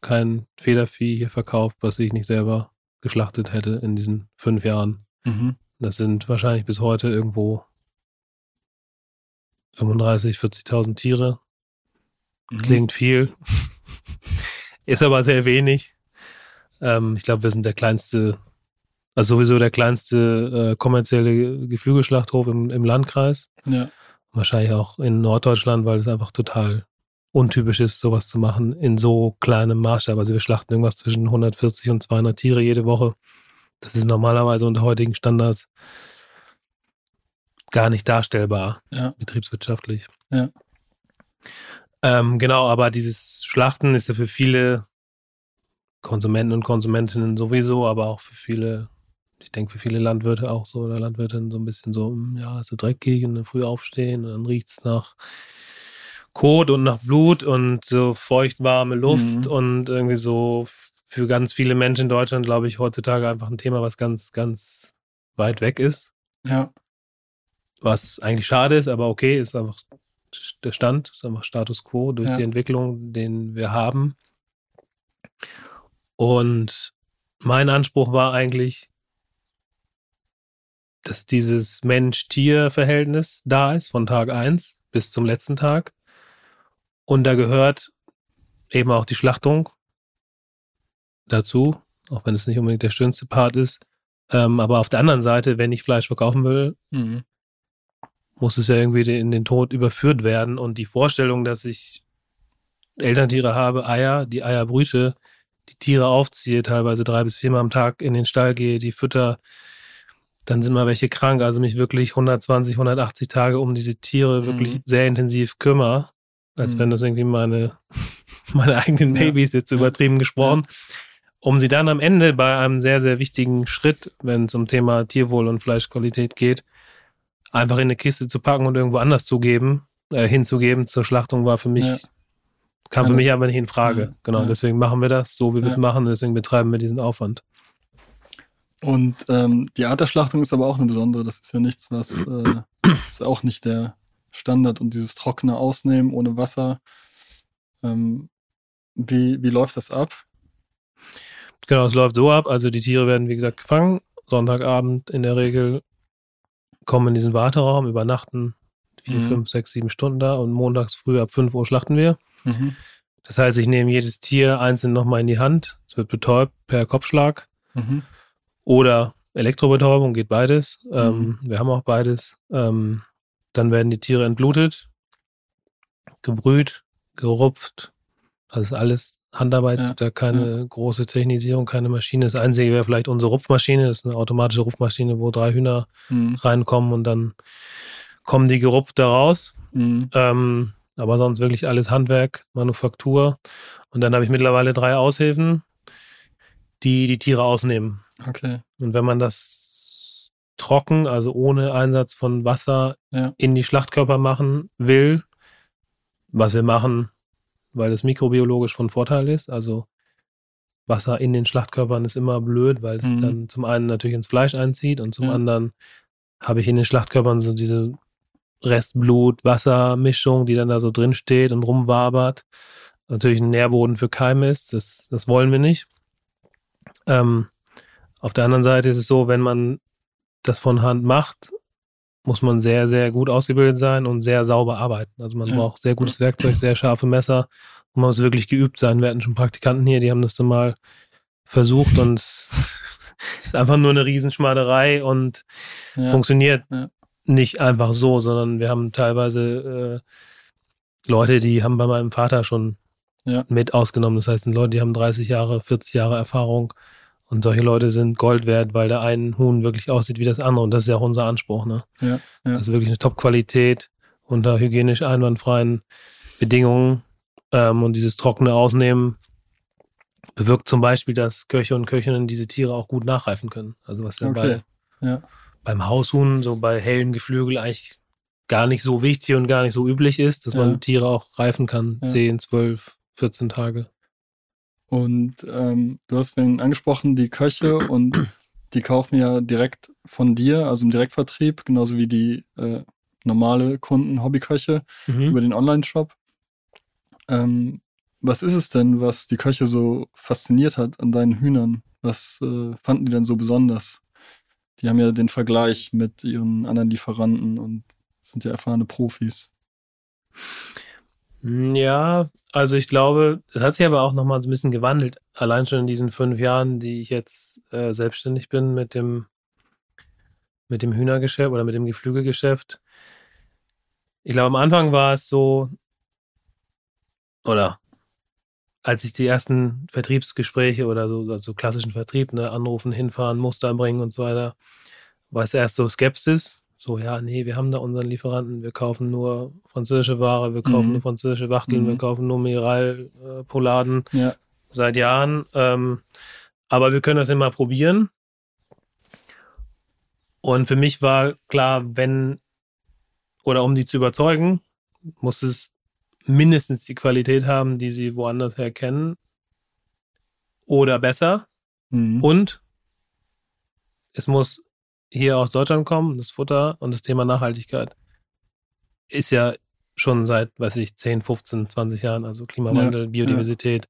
kein Federvieh hier verkauft, was ich nicht selber geschlachtet hätte in diesen fünf Jahren. Mhm. Das sind wahrscheinlich bis heute irgendwo 35, 40.000 Tiere. Mhm. Klingt viel. Ist aber sehr wenig. Ähm, ich glaube, wir sind der kleinste, also sowieso der kleinste äh, kommerzielle Geflügelschlachthof im, im Landkreis. Ja. Wahrscheinlich auch in Norddeutschland, weil es einfach total untypisch ist, sowas zu machen in so kleinem Maßstab. Also wir schlachten irgendwas zwischen 140 und 200 Tiere jede Woche. Das ist normalerweise unter heutigen Standards gar nicht darstellbar, Ja. betriebswirtschaftlich. Ja. Ähm, genau, aber dieses Schlachten ist ja für viele Konsumenten und Konsumentinnen sowieso, aber auch für viele, ich denke für viele Landwirte auch so oder Landwirtinnen so ein bisschen so, hm, ja, ist so dreckig und dann früh aufstehen und dann riecht es nach Kot und nach Blut und so feuchtwarme Luft Mhm. und irgendwie so für ganz viele Menschen in Deutschland, glaube ich, heutzutage einfach ein Thema, was ganz, ganz weit weg ist Ja. was eigentlich schade ist, aber okay, ist einfach der Stand, ist einfach Status quo durch Ja. die Entwicklung, den wir haben. Und mein Anspruch war eigentlich, dass dieses Mensch-Tier-Verhältnis da ist, von Tag 1 bis zum letzten Tag. Und da gehört eben auch die Schlachtung dazu, auch wenn es nicht unbedingt der schönste Part ist. Ähm, aber auf der anderen Seite, wenn ich Fleisch verkaufen will, Mhm. muss es ja irgendwie in den Tod überführt werden. Und die Vorstellung, dass ich Elterntiere habe, Eier, die Eier brüte, die Tiere aufziehe, teilweise drei bis viermal am Tag in den Stall gehe, die fütter, dann sind mal welche krank, also mich wirklich 120, 180 Tage um diese Tiere wirklich Mhm. sehr intensiv kümmere, als Mhm. wenn das irgendwie meine, meine eigenen Ja. Babys jetzt Ja. übertrieben gesprochen, um sie dann am Ende bei einem sehr, sehr wichtigen Schritt, wenn es um Thema Tierwohl und Fleischqualität geht, einfach in eine Kiste zu packen und irgendwo anders zu geben, äh, hinzugeben zur Schlachtung war für mich, Ja. kam für mich einfach nicht in Frage. Ja, Genau, deswegen machen wir das so, wie wir es machen, deswegen betreiben wir diesen Aufwand. Und ähm, die Art der Schlachtung ist aber auch eine besondere. Das ist ja nichts, was äh, ist auch nicht der Standard und dieses trockene Ausnehmen ohne Wasser. Ähm, wie, wie läuft das ab? Genau, es läuft so ab. Also die Tiere werden, wie gesagt, gefangen. Sonntagabend in der Regel kommen in diesen Warteraum, übernachten vier, Mhm. fünf, sechs, sieben Stunden da und montags früh ab 5 Uhr schlachten wir. Mhm. Das heißt, ich nehme jedes Tier einzeln nochmal in die Hand. Es wird betäubt per Kopfschlag Mhm. oder Elektrobetäubung, geht beides. Ähm, wir haben auch beides. Ähm, dann werden die Tiere entblutet, gebrüht, gerupft. Das ist alles Handarbeit. Es Ja, gibt da keine große Technisierung, keine Maschine. Das Einzige wäre vielleicht unsere Rupfmaschine. Das ist eine automatische Rupfmaschine, wo drei Hühner Mhm. reinkommen und dann kommen die gerupft da raus. Mhm. Ähm, aber sonst wirklich alles Handwerk, Manufaktur. Und dann habe ich mittlerweile drei Aushilfen, die die Tiere ausnehmen. Okay. Und wenn man das trocken, also ohne Einsatz von Wasser Ja. in die Schlachtkörper machen will, was wir machen, weil es mikrobiologisch von Vorteil ist, also Wasser in den Schlachtkörpern ist immer blöd, weil es Mhm. dann zum einen natürlich ins Fleisch einzieht und zum Ja. anderen habe ich in den Schlachtkörpern so diese Restblut-Wasser-Mischung, die dann da so drin steht und rumwabert. Natürlich ein Nährboden für Keime ist, das, das wollen wir nicht. Ähm, auf der anderen Seite ist es so, wenn man das von Hand macht, muss man sehr, sehr gut ausgebildet sein und sehr sauber arbeiten. Also man Ja. braucht sehr gutes Werkzeug, sehr scharfe Messer und man muss wirklich geübt sein. Wir hatten schon Praktikanten hier, die haben das dann mal versucht und es ist einfach nur eine Riesenschmaderei und Ja. funktioniert Ja. nicht einfach so, sondern wir haben teilweise äh, Leute, die haben bei meinem Vater schon mit ausgenommen. Das heißt, sind Leute, die haben 30 Jahre, 40 Jahre Erfahrung und solche Leute sind Gold wert, weil der ein Huhn wirklich aussieht wie das andere und das ist ja auch unser Anspruch. Ne? Ja, ja. Also wirklich eine Top-Qualität unter hygienisch einwandfreien Bedingungen ähm, und dieses trockene Ausnehmen bewirkt zum Beispiel, dass Köche und Köchinnen diese Tiere auch gut nachreifen können. Also was ja Okay. bei, Ja. beim Haushuhn, so bei hellem Geflügel eigentlich gar nicht so wichtig und gar nicht so üblich ist, dass Ja. man Tiere auch reifen kann. Ja. 10, 12, 14 Tage. Und ähm, du hast vorhin angesprochen, die Köche und die kaufen ja direkt von dir, also im Direktvertrieb, genauso wie die äh, normale Kunden, Hobbyköche Mhm. über den Online-Shop. Ähm, was ist es denn, was die Köche so fasziniert hat an deinen Hühnern? Was äh, fanden die denn so besonders? Die haben ja den Vergleich mit ihren anderen Lieferanten und sind ja erfahrene Profis. Ja, also ich glaube, es hat sich aber auch nochmal so ein bisschen gewandelt. Allein schon in diesen fünf Jahren, die ich jetzt äh, selbstständig bin mit dem, mit dem Hühnergeschäft oder mit dem Geflügelgeschäft. Ich glaube, am Anfang war es so, oder als ich die ersten Vertriebsgespräche oder so, also klassischen Vertrieb, ne, anrufen, hinfahren, Muster bringen und so weiter, war es erst so Skepsis. So, ja, nee, wir haben da unseren Lieferanten, wir kaufen nur französische Ware, wir kaufen Mhm. nur französische Wachteln, Mhm. wir kaufen nur Mineralpoladen Ja, seit Jahren. Ähm, aber wir können das immer probieren. Und für mich war klar, wenn oder um die zu überzeugen, muss es mindestens die Qualität haben, die sie woanders her kennen. Oder besser. mhm. Und es muss hier aus Deutschland kommen, das Futter und das Thema Nachhaltigkeit ist ja schon seit, weiß ich, 10, 15, 20 Jahren, also Klimawandel, Biodiversität,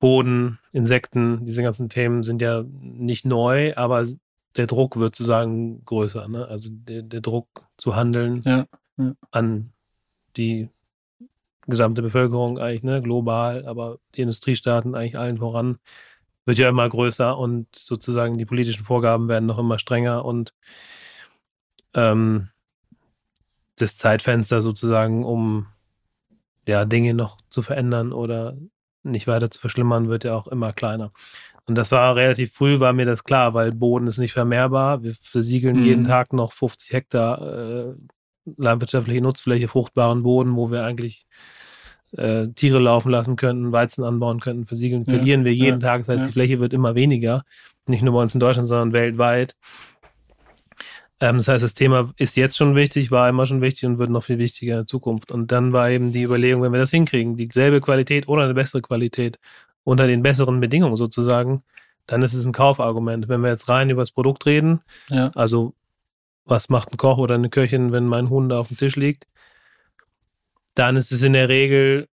Boden, Insekten, diese ganzen Themen sind ja nicht neu, aber der Druck wird sozusagen größer. Ne? Also der, der Druck zu handeln Ja, an die gesamte Bevölkerung eigentlich, ne, global, aber die Industriestaaten eigentlich allen voran, wird ja immer größer und sozusagen die politischen Vorgaben werden noch immer strenger und ähm, das Zeitfenster sozusagen, um ja Dinge noch zu verändern oder nicht weiter zu verschlimmern, wird ja auch immer kleiner. Und das war relativ früh, war mir das klar, weil Boden ist nicht vermehrbar. Wir versiegeln Mhm. jeden Tag noch 50 Hektar äh, landwirtschaftliche Nutzfläche, fruchtbaren Boden, wo wir eigentlich äh, Tiere laufen lassen könnten, Weizen anbauen könnten, versiegeln, Ja, verlieren wir jeden ja, Tag. Das heißt, ja. die Fläche wird immer weniger. Nicht nur bei uns in Deutschland, sondern weltweit. Ähm, das heißt, das Thema ist jetzt schon wichtig, war immer schon wichtig und wird noch viel wichtiger in der Zukunft. Und dann war eben die Überlegung, wenn wir das hinkriegen, dieselbe Qualität oder eine bessere Qualität unter den besseren Bedingungen sozusagen, dann ist es ein Kaufargument. Wenn wir jetzt rein über das Produkt reden, ja, also was macht ein Koch oder eine Köchin, wenn mein Huhn da auf dem Tisch liegt, dann ist es in der Regel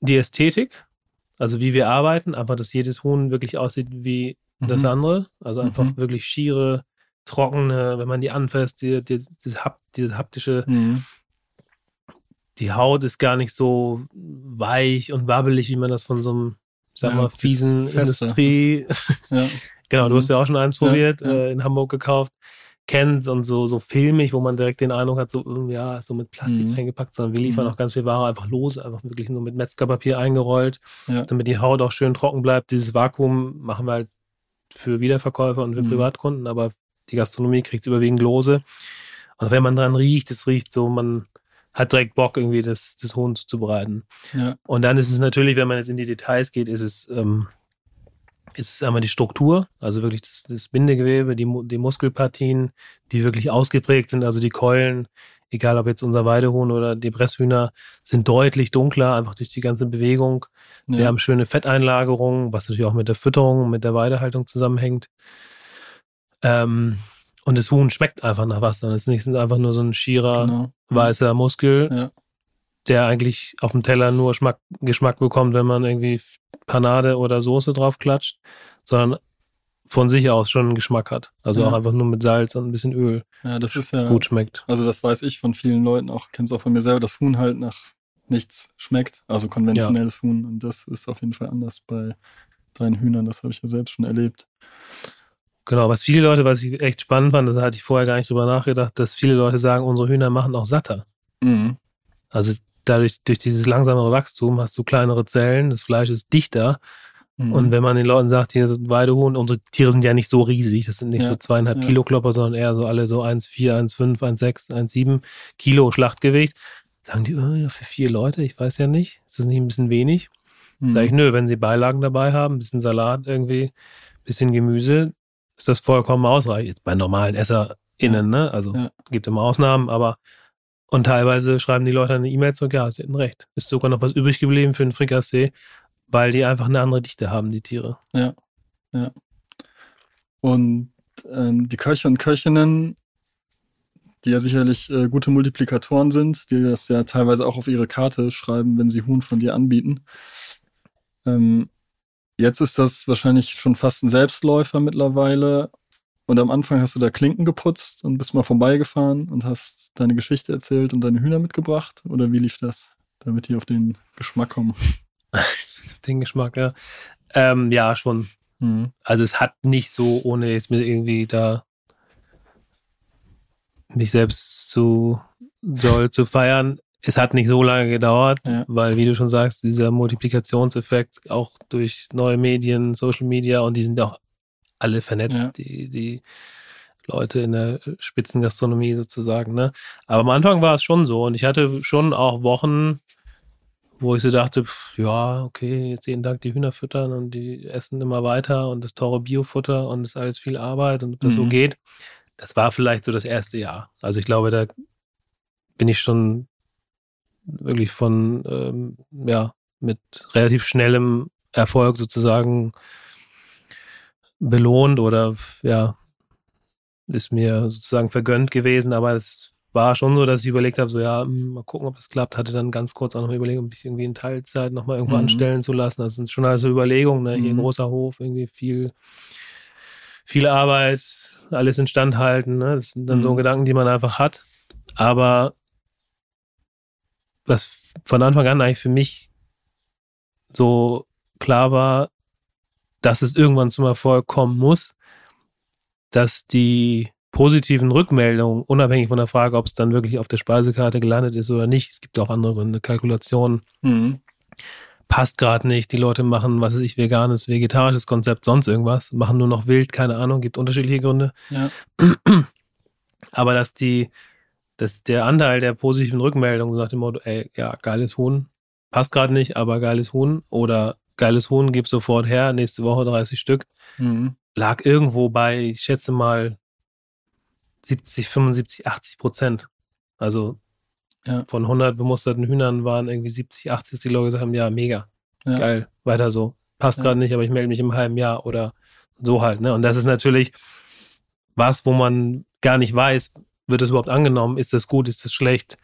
die Ästhetik, also wie wir arbeiten, einfach, dass jedes Huhn wirklich aussieht wie das Mhm. andere. Also einfach Mhm. wirklich schiere, trockene, wenn man die anfasst, die, die, dieses, Hap, dieses haptische, Mhm. die Haut ist gar nicht so weich und wabbelig, wie man das von so einem, sag Ja, mal, das fiesen. Industrie, ja, genau, du Mhm. hast ja auch schon eins probiert, ja. Äh, in Hamburg gekauft, kennt und so, so filmig, wo man direkt den Eindruck hat, so, irgendwie, ja, so mit Plastik Mhm. eingepackt, sondern wir liefern Mhm. auch ganz viel Ware einfach lose, einfach wirklich nur mit Metzgerpapier eingerollt, Ja. damit die Haut auch schön trocken bleibt. Dieses Vakuum machen wir halt für Wiederverkäufer und für Mhm. Privatkunden, aber die Gastronomie kriegt überwiegend lose. Und wenn man dran riecht, es riecht so, man hat direkt Bock, irgendwie das, das Huhn zuzubereiten. ja, Und dann ist es natürlich, wenn man jetzt in die Details geht, ist es, ähm, ist es einmal die Struktur, also wirklich das, das Bindegewebe, die, die Muskelpartien, die wirklich ausgeprägt sind, also die Keulen egal ob jetzt unser Weidehuhn oder die Presshühner, sind deutlich dunkler, einfach durch die ganze Bewegung. Ja. Wir haben schöne Fetteinlagerungen, was natürlich auch mit der Fütterung und mit der Weidehaltung zusammenhängt. Ähm, und das Huhn schmeckt einfach nach Wasser. Es ist nicht einfach nur so ein schierer, genau. weißer Muskel, Ja. Der eigentlich auf dem Teller nur Schmack, Geschmack bekommt, wenn man irgendwie Panade oder Soße drauf klatscht, sondern von sich aus schon einen Geschmack hat. Also Ja. auch einfach nur mit Salz und ein bisschen Öl Ja, das ist ja, gut schmeckt. also das weiß ich von vielen Leuten auch, kenn's auch von mir selber, dass Huhn halt nach nichts schmeckt, also konventionelles Huhn. Und das ist auf jeden Fall anders bei deinen Hühnern, das habe ich ja selbst schon erlebt. Genau, was viele Leute, was ich echt spannend fand, da hatte ich vorher gar nicht drüber nachgedacht, dass viele Leute sagen, unsere Hühner machen auch satter. Mhm. Also dadurch, durch dieses langsamere Wachstum hast du kleinere Zellen, das Fleisch ist dichter. Mhm. Und wenn man den Leuten sagt, hier sind Weidehuhn, unsere Tiere sind ja nicht so riesig, das sind nicht Ja, so zweieinhalb ja. Kilo Klopper, sondern eher so alle so 1,4, 1,5, 1,6, 1,7 Kilo Schlachtgewicht. Sagen die, oh, ja, für vier Leute, ich weiß ja nicht, ist das nicht ein bisschen wenig? Mhm. Sag ich, nö, wenn sie Beilagen dabei haben, ein bisschen Salat irgendwie, ein bisschen Gemüse, ist das vollkommen ausreichend. Jetzt bei normalen EsserInnen, ne? Also Ja. gibt immer Ausnahmen, aber und teilweise schreiben die Leute eine E-Mail zurück, ja, sie hatten recht. Ist sogar noch was übrig geblieben für einen Frikassee, weil die einfach eine andere Dichte haben, die Tiere. Und ähm, die Köche und Köchinnen, die ja sicherlich äh, gute Multiplikatoren sind, die das ja teilweise auch auf ihre Karte schreiben, wenn sie Huhn von dir anbieten. Ähm, jetzt ist das wahrscheinlich schon fast ein Selbstläufer mittlerweile. Und am Anfang hast du da Klinken geputzt und bist mal vorbeigefahren und hast deine Geschichte erzählt und deine Hühner mitgebracht? Oder wie lief das, damit die auf den Geschmack kommen? Den Geschmack, ja. Ähm, ja, schon. Mhm. Also es hat nicht so, ohne jetzt mir irgendwie da mich selbst zu doll zu feiern, es hat nicht so lange gedauert, Ja. weil, wie du schon sagst, dieser Multiplikationseffekt auch durch neue Medien, Social Media und die sind auch alle vernetzt, Ja. die, die Leute in der Spitzengastronomie sozusagen. Ne? Aber am Anfang war es schon so und ich hatte schon auch Wochen, wo ich so dachte, pf, ja, okay, jetzt jeden Tag die Hühner füttern und die essen immer weiter und das teure Biofutter und das ist alles viel Arbeit und ob das so Mhm. geht. Das war vielleicht so das erste Jahr. Also ich glaube, da bin ich schon wirklich von, ähm, ja, mit relativ schnellem Erfolg sozusagen belohnt oder ja, ist mir sozusagen vergönnt gewesen, aber es war schon so, dass ich überlegt habe, so ja, hm, mal gucken, ob das klappt. Hatte dann ganz kurz auch noch überlegt, ob ich irgendwie in Teilzeit nochmal irgendwo Mhm. anstellen zu lassen. Das sind schon also Überlegungen, ne? Hier ein Mhm. großer Hof, irgendwie viel, viel Arbeit, alles instand halten. Ne? Das sind dann so Mhm. Gedanken, die man einfach hat. Aber was von Anfang an eigentlich für mich so klar war, dass es irgendwann zum Erfolg kommen muss, dass die positiven Rückmeldungen, unabhängig von der Frage, ob es dann wirklich auf der Speisekarte gelandet ist oder nicht, es gibt auch andere Gründe, Kalkulationen, Mhm. passt gerade nicht, die Leute machen, was weiß ich, veganes, vegetarisches Konzept, sonst irgendwas, machen nur noch wild, keine Ahnung, gibt unterschiedliche Gründe. Ja. Aber dass die, dass der Anteil der positiven Rückmeldungen nach dem Motto, ey, ja, geiles Huhn, passt gerade nicht, aber geiles Huhn oder geiles Huhn, gib sofort her, nächste Woche 30 Stück, Mhm. lag irgendwo bei, ich schätze mal, 70, 75, 80 Prozent. Also Ja. von 100 bemusterten Hühnern waren irgendwie 70, 80, dass die Leute gesagt haben, ja, mega, Ja. geil, weiter so. Passt Ja. gerade nicht, aber ich melde mich im halben Jahr oder so halt. Ne? Und das ist natürlich was, wo man gar nicht weiß, wird es überhaupt angenommen, ist das gut, ist das schlecht.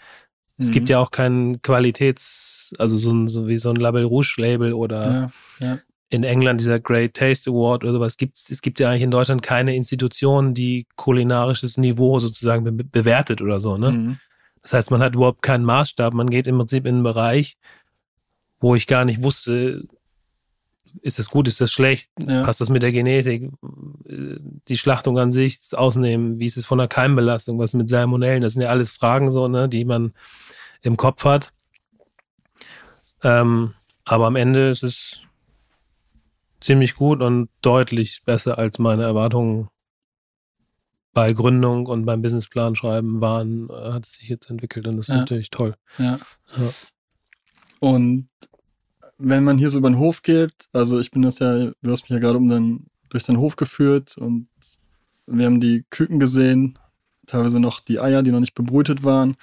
Es gibt Mhm. ja auch keinen Qualitäts, also so, ein, so wie so ein Label Rouge Label oder Ja. Ja. in England dieser Great Taste Award oder sowas gibt es gibt ja eigentlich in Deutschland keine Institution, die kulinarisches Niveau sozusagen be bewertet oder so. Ne? Mhm. Das heißt, man hat überhaupt keinen Maßstab. Man geht im Prinzip in einen Bereich, wo ich gar nicht wusste, ist das gut, ist das schlecht, Ja. passt das mit der Genetik, die Schlachtung an sich, das Ausnehmen, wie ist es von der Keimbelastung, was mit Salmonellen, das sind ja alles Fragen so, ne, die man im Kopf hat. Ähm, aber am Ende ist es ziemlich gut und deutlich besser als meine Erwartungen bei Gründung und beim Businessplan schreiben waren, äh, hat es sich jetzt entwickelt und das ist Ja. natürlich toll. Ja. Ja. Und wenn man hier so über den Hof geht, also ich bin das ja, du hast mich ja gerade um den, durch den Hof geführt und wir haben die Küken gesehen. teilweise noch die Eier, die noch nicht bebrütet waren,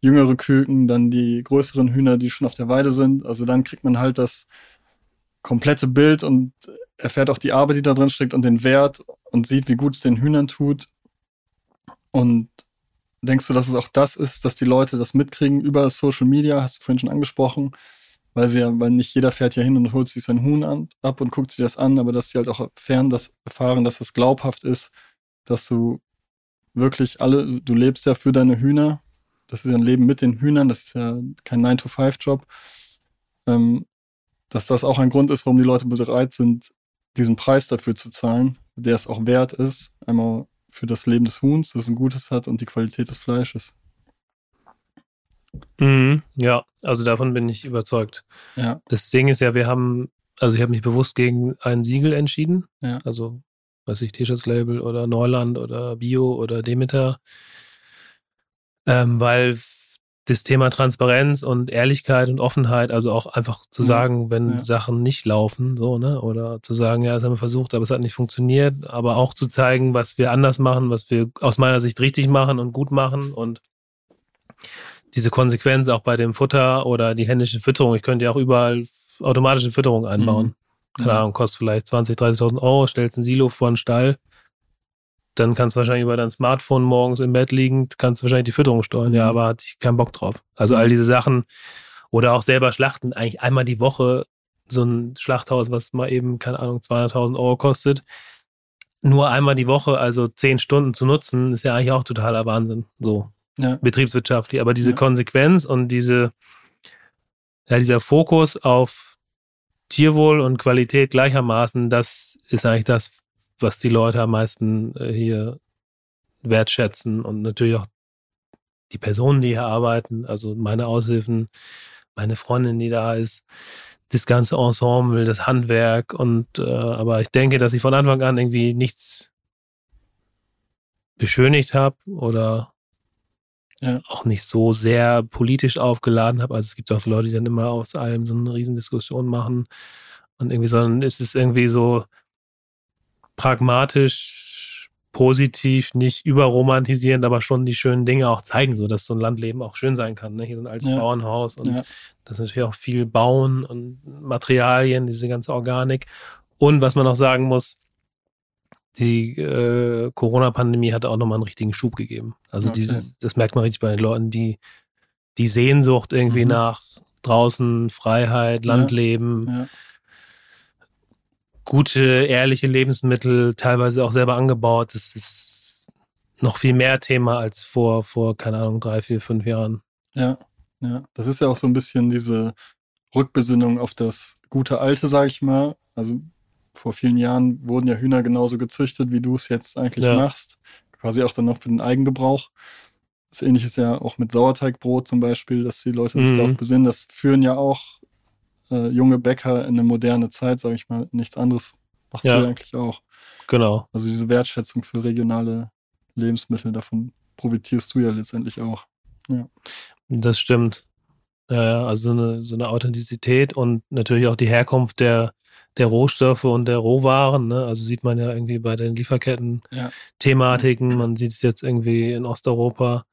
jüngere Küken, dann die größeren Hühner, die schon auf der Weide sind. Also dann kriegt man halt das komplette Bild und erfährt auch die Arbeit, die da drin steckt und den Wert und sieht, wie gut es den Hühnern tut. Und denkst du, dass es auch das ist, dass die Leute das mitkriegen über Social Media, hast du vorhin schon angesprochen, weil sie ja, weil nicht jeder fährt ja hin und holt sich sein Huhn an, ab und guckt sich das an, aber dass sie halt auch fern das erfahren, dass das glaubhaft ist, dass du wirklich alle, du lebst ja für deine Hühner, das ist ja ein Leben mit den Hühnern, das ist ja kein 9-to-5-Job, ähm, dass das auch ein Grund ist, warum die Leute bereit sind, diesen Preis dafür zu zahlen, der es auch wert ist, einmal für das Leben des Huhns, das ein gutes hat und die Qualität des Fleisches. Mhm, ja, also davon bin ich überzeugt. Ja. Das Ding ist ja, wir haben, also ich habe mich bewusst gegen ein Siegel entschieden. Ja. Also, weiß ich, T-Shirts-Label oder Neuland oder Bio oder Demeter. Ähm, weil das Thema Transparenz und Ehrlichkeit und Offenheit, also auch einfach zu Mhm. sagen, wenn Ja. Sachen nicht laufen, so, ne? Oder zu sagen, ja, das haben wir versucht, aber es hat nicht funktioniert, aber auch zu zeigen, was wir anders machen, was wir aus meiner Sicht richtig machen und gut machen und diese Konsequenz auch bei dem Futter oder die händische Fütterung. Ich könnte ja auch überall automatische Fütterung einbauen. Keine Mhm. Ahnung, kostet vielleicht 20, 30.000 Euro, stellst ein Silo vor einen Stall, dann kannst du wahrscheinlich über dein Smartphone morgens im Bett liegend, kannst du wahrscheinlich die Fütterung steuern, ja, Mhm. aber hatte ich keinen Bock drauf. Also all diese Sachen oder auch selber schlachten, eigentlich einmal die Woche so ein Schlachthaus, was mal eben, keine Ahnung, 200.000 Euro kostet, nur einmal die Woche, also zehn Stunden zu nutzen, ist ja eigentlich auch totaler Wahnsinn, so Ja. betriebswirtschaftlich. Aber diese Ja. Konsequenz und diese, ja, dieser Fokus auf Tierwohl und Qualität gleichermaßen, das ist eigentlich das, was die Leute am meisten äh, hier wertschätzen und natürlich auch die Personen, die hier arbeiten, also meine Aushilfen, meine Freundin, die da ist, das ganze Ensemble, das Handwerk und äh, aber ich denke, dass ich von Anfang an irgendwie nichts beschönigt habe oder Ja. auch nicht so sehr politisch aufgeladen habe. Also es gibt auch so Leute, die dann immer aus allem so eine Riesendiskussion machen und irgendwie, sondern es ist irgendwie so pragmatisch, positiv, nicht überromantisierend, aber schon die schönen Dinge auch zeigen, so dass so ein Landleben auch schön sein kann. Ne? Hier so ein altes Ja. Bauernhaus und Ja. das ist natürlich auch viel Bauen und Materialien, diese ganze Organik. Und was man auch sagen muss, die äh, Corona-Pandemie hat auch nochmal einen richtigen Schub gegeben. Also Okay. diese, das merkt man richtig bei den Leuten, die die Sehnsucht irgendwie Mhm. nach draußen, Freiheit. Landleben, Ja. Gute, ehrliche Lebensmittel, teilweise auch selber angebaut. Das ist noch viel mehr Thema als vor, vor keine Ahnung, drei, vier, fünf Jahren. Ja, ja. Das ist ja auch so ein bisschen diese Rückbesinnung auf das gute Alte, sag ich mal. Also vor vielen Jahren wurden ja Hühner genauso gezüchtet, wie du es jetzt eigentlich Ja. machst. Quasi auch dann noch für den Eigengebrauch. Das ähnliche ist ja auch mit Sauerteigbrot zum Beispiel, dass die Leute sich Mhm. darauf besinnen. Das führen ja auch äh, junge Bäcker in eine moderne Zeit, sag ich mal. Nichts anderes machst Ja. du ja eigentlich auch. Genau. Also diese Wertschätzung für regionale Lebensmittel, davon profitierst du ja letztendlich auch. Das stimmt. Ja, ja, also so eine, so eine Authentizität und natürlich auch die Herkunft der, der Rohstoffe und der Rohwaren. Ne? Also sieht man ja irgendwie bei den Ja. Lieferketten-Thematiken. Man sieht es jetzt irgendwie in Osteuropa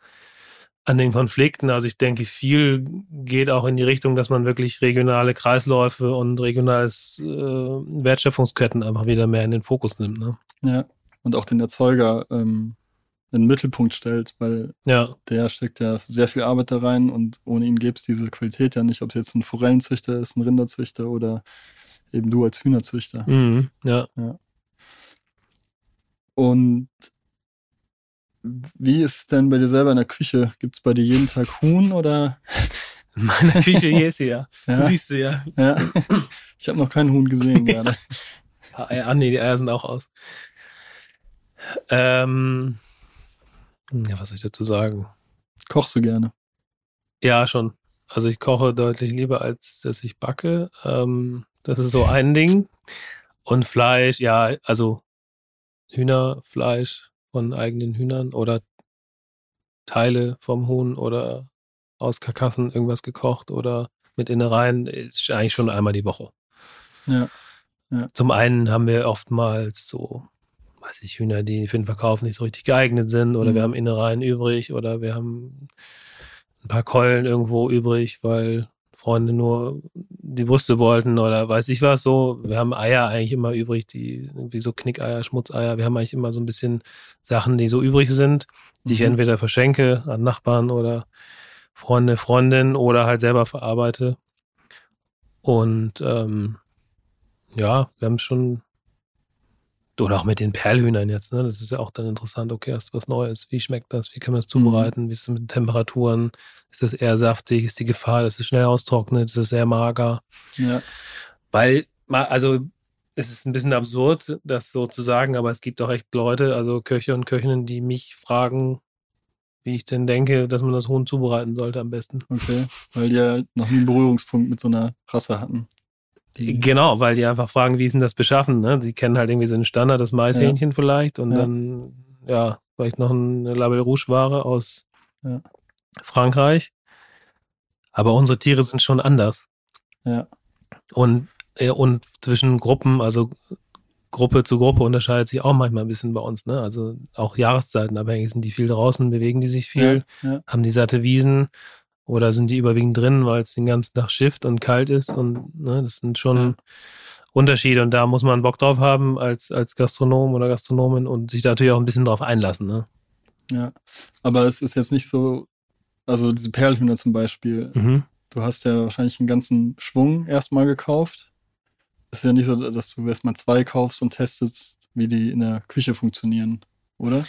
an den Konflikten. Also ich denke, viel geht auch in die Richtung, dass man wirklich regionale Kreisläufe und regionales äh, Wertschöpfungsketten einfach wieder mehr in den Fokus nimmt. Ne? Ja, und auch den Erzeuger ähm, in den Mittelpunkt stellt, weil Ja, der steckt ja sehr viel Arbeit da rein und ohne ihn gäbe es diese Qualität ja nicht, ob es jetzt ein Forellenzüchter ist, ein Rinderzüchter oder eben du als Hühnerzüchter. mhm. ja. Und wie ist es denn bei dir selber in der Küche? Gibt es bei dir jeden Tag Huhn oder? In meiner Küche hier ist sie ja. Ja, Siehst du ja. ja. Ich habe noch keinen Huhn gesehen Ja. gerade. Ah, Eier, ah, nee, die Eier sind auch aus. Ähm, ja, was soll ich dazu sagen? Kochst du gerne? Ja, schon. Also ich koche deutlich lieber, als dass ich backe. Ähm, das ist so ein Ding. Und Fleisch, ja, also Hühnerfleisch von eigenen Hühnern oder Teile vom Huhn oder aus Karkassen irgendwas gekocht oder mit Innereien ist eigentlich schon einmal die Woche. Ja. Zum einen haben wir oftmals so weiß ich, Hühner, die für den Verkauf nicht so richtig geeignet sind oder Mhm. wir haben Innereien übrig oder wir haben ein paar Keulen irgendwo übrig, weil Freunde nur die Brüste wollten oder weiß ich was so. Wir haben Eier eigentlich immer übrig, die irgendwie so Knickeier, Schmutzeier. Wir haben eigentlich immer so ein bisschen Sachen, die so übrig sind, die ich Mhm. entweder verschenke an Nachbarn oder Freunde, Freundinnen oder halt selber verarbeite. Und ähm, ja, wir haben schon oder auch mit den Perlhühnern jetzt, ne? Das ist ja auch dann interessant, okay, hast du was Neues, wie schmeckt das, wie kann man das zubereiten, wie ist es mit den Temperaturen, ist das eher saftig, ist die Gefahr, dass es schnell austrocknet, ist es sehr mager? Ja. Weil, also es ist ein bisschen absurd, das so zu sagen, aber es gibt auch echt Leute, also Köche und Köchinnen, die mich fragen, wie ich denn denke, dass man das Huhn zubereiten sollte am besten. Okay. Weil die ja noch nie einen Berührungspunkt mit so einer Rasse hatten. Die, Genau, weil die einfach fragen, wie ist denn das beschaffen? Ne? Die kennen halt irgendwie so einen Standard, das Maishähnchen vielleicht und Ja. dann, ja, vielleicht noch eine Label Rouge-Ware aus Ja. Frankreich. Aber unsere Tiere sind schon anders. Ja. Und, äh, und zwischen Gruppen, also Gruppe zu Gruppe unterscheidet sich auch manchmal ein bisschen bei uns. Ne? Also auch Jahreszeiten abhängig sind die viel draußen, bewegen die sich viel, Ja, ja. haben die satte Wiesen oder sind die überwiegend drin, weil es den ganzen Tag schifft und kalt ist und ne, das sind schon Ja. Unterschiede und da muss man Bock drauf haben als, als Gastronom oder Gastronomin und sich da natürlich auch ein bisschen drauf einlassen. Ne? ja. Aber es ist jetzt nicht so, also diese Perlhühner zum Beispiel, Mhm. du hast ja wahrscheinlich einen ganzen Schwung erstmal gekauft. Es ist ja nicht so, dass du erstmal zwei kaufst und testest, wie die in der Küche funktionieren, oder?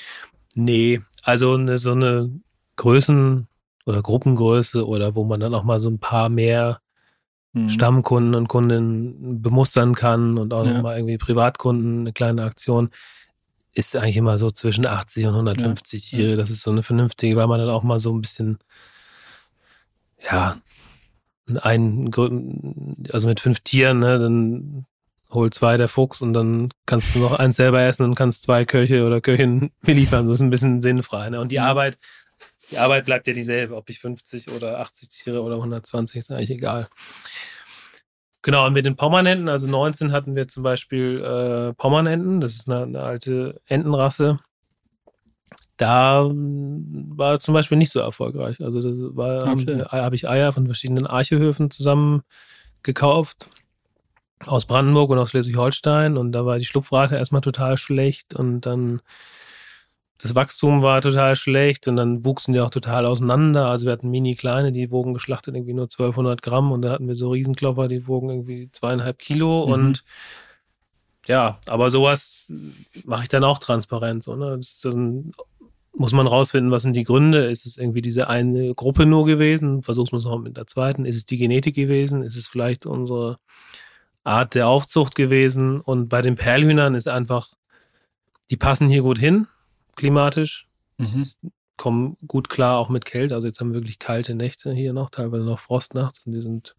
Nee, also eine, so eine Größen- oder Gruppengröße oder wo man dann auch mal so ein paar mehr Mhm. Stammkunden und Kundinnen bemustern kann und auch Ja. nochmal irgendwie Privatkunden, eine kleine Aktion, ist eigentlich immer so zwischen 80 und 150 Ja, Tiere. Das ist so eine vernünftige, weil man dann auch mal so ein bisschen, ja, ein, also mit fünf Tieren, ne, dann hol zwei der Fuchs und dann kannst du noch eins selber essen und kannst zwei Köche oder Köchinnen beliefern. Das ist ein bisschen sinnfrei. Ne? Und die. Arbeit, die Arbeit bleibt ja dieselbe, ob ich 50 oder 80 Tiere oder 120, ist eigentlich egal. Genau, und mit den Pommernenten, also 19 hatten wir zum Beispiel äh, Pommernenten, das ist eine, eine alte Entenrasse. Da mm, war zum Beispiel nicht so erfolgreich. Also da war, Okay. habe hab ich Eier von verschiedenen Archehöfen zusammen gekauft. Aus Brandenburg und aus Schleswig-Holstein. Und da war die Schlupfrate erstmal total schlecht. Und dann das Wachstum war total schlecht. Und dann wuchsen die auch total auseinander. Also wir hatten mini-kleine, die wogen geschlachtet irgendwie nur 1200 Gramm. Und da hatten wir so Riesenklopper, die wogen irgendwie zweieinhalb Kilo. Mhm. Und ja, aber sowas mache ich dann auch transparent. So, ne? Das dann muss man rausfinden, was sind die Gründe. Ist es irgendwie diese eine Gruppe nur gewesen? Versuchst du es noch mit der zweiten. Ist es die Genetik gewesen? Ist es vielleicht unsere Art der Aufzucht gewesen? Und bei den Perlhühnern ist einfach, die passen hier gut hin, klimatisch, Mhm. kommen gut klar auch mit Kälte. Also jetzt haben wir wirklich kalte Nächte hier noch, teilweise noch Frost nachts und die sind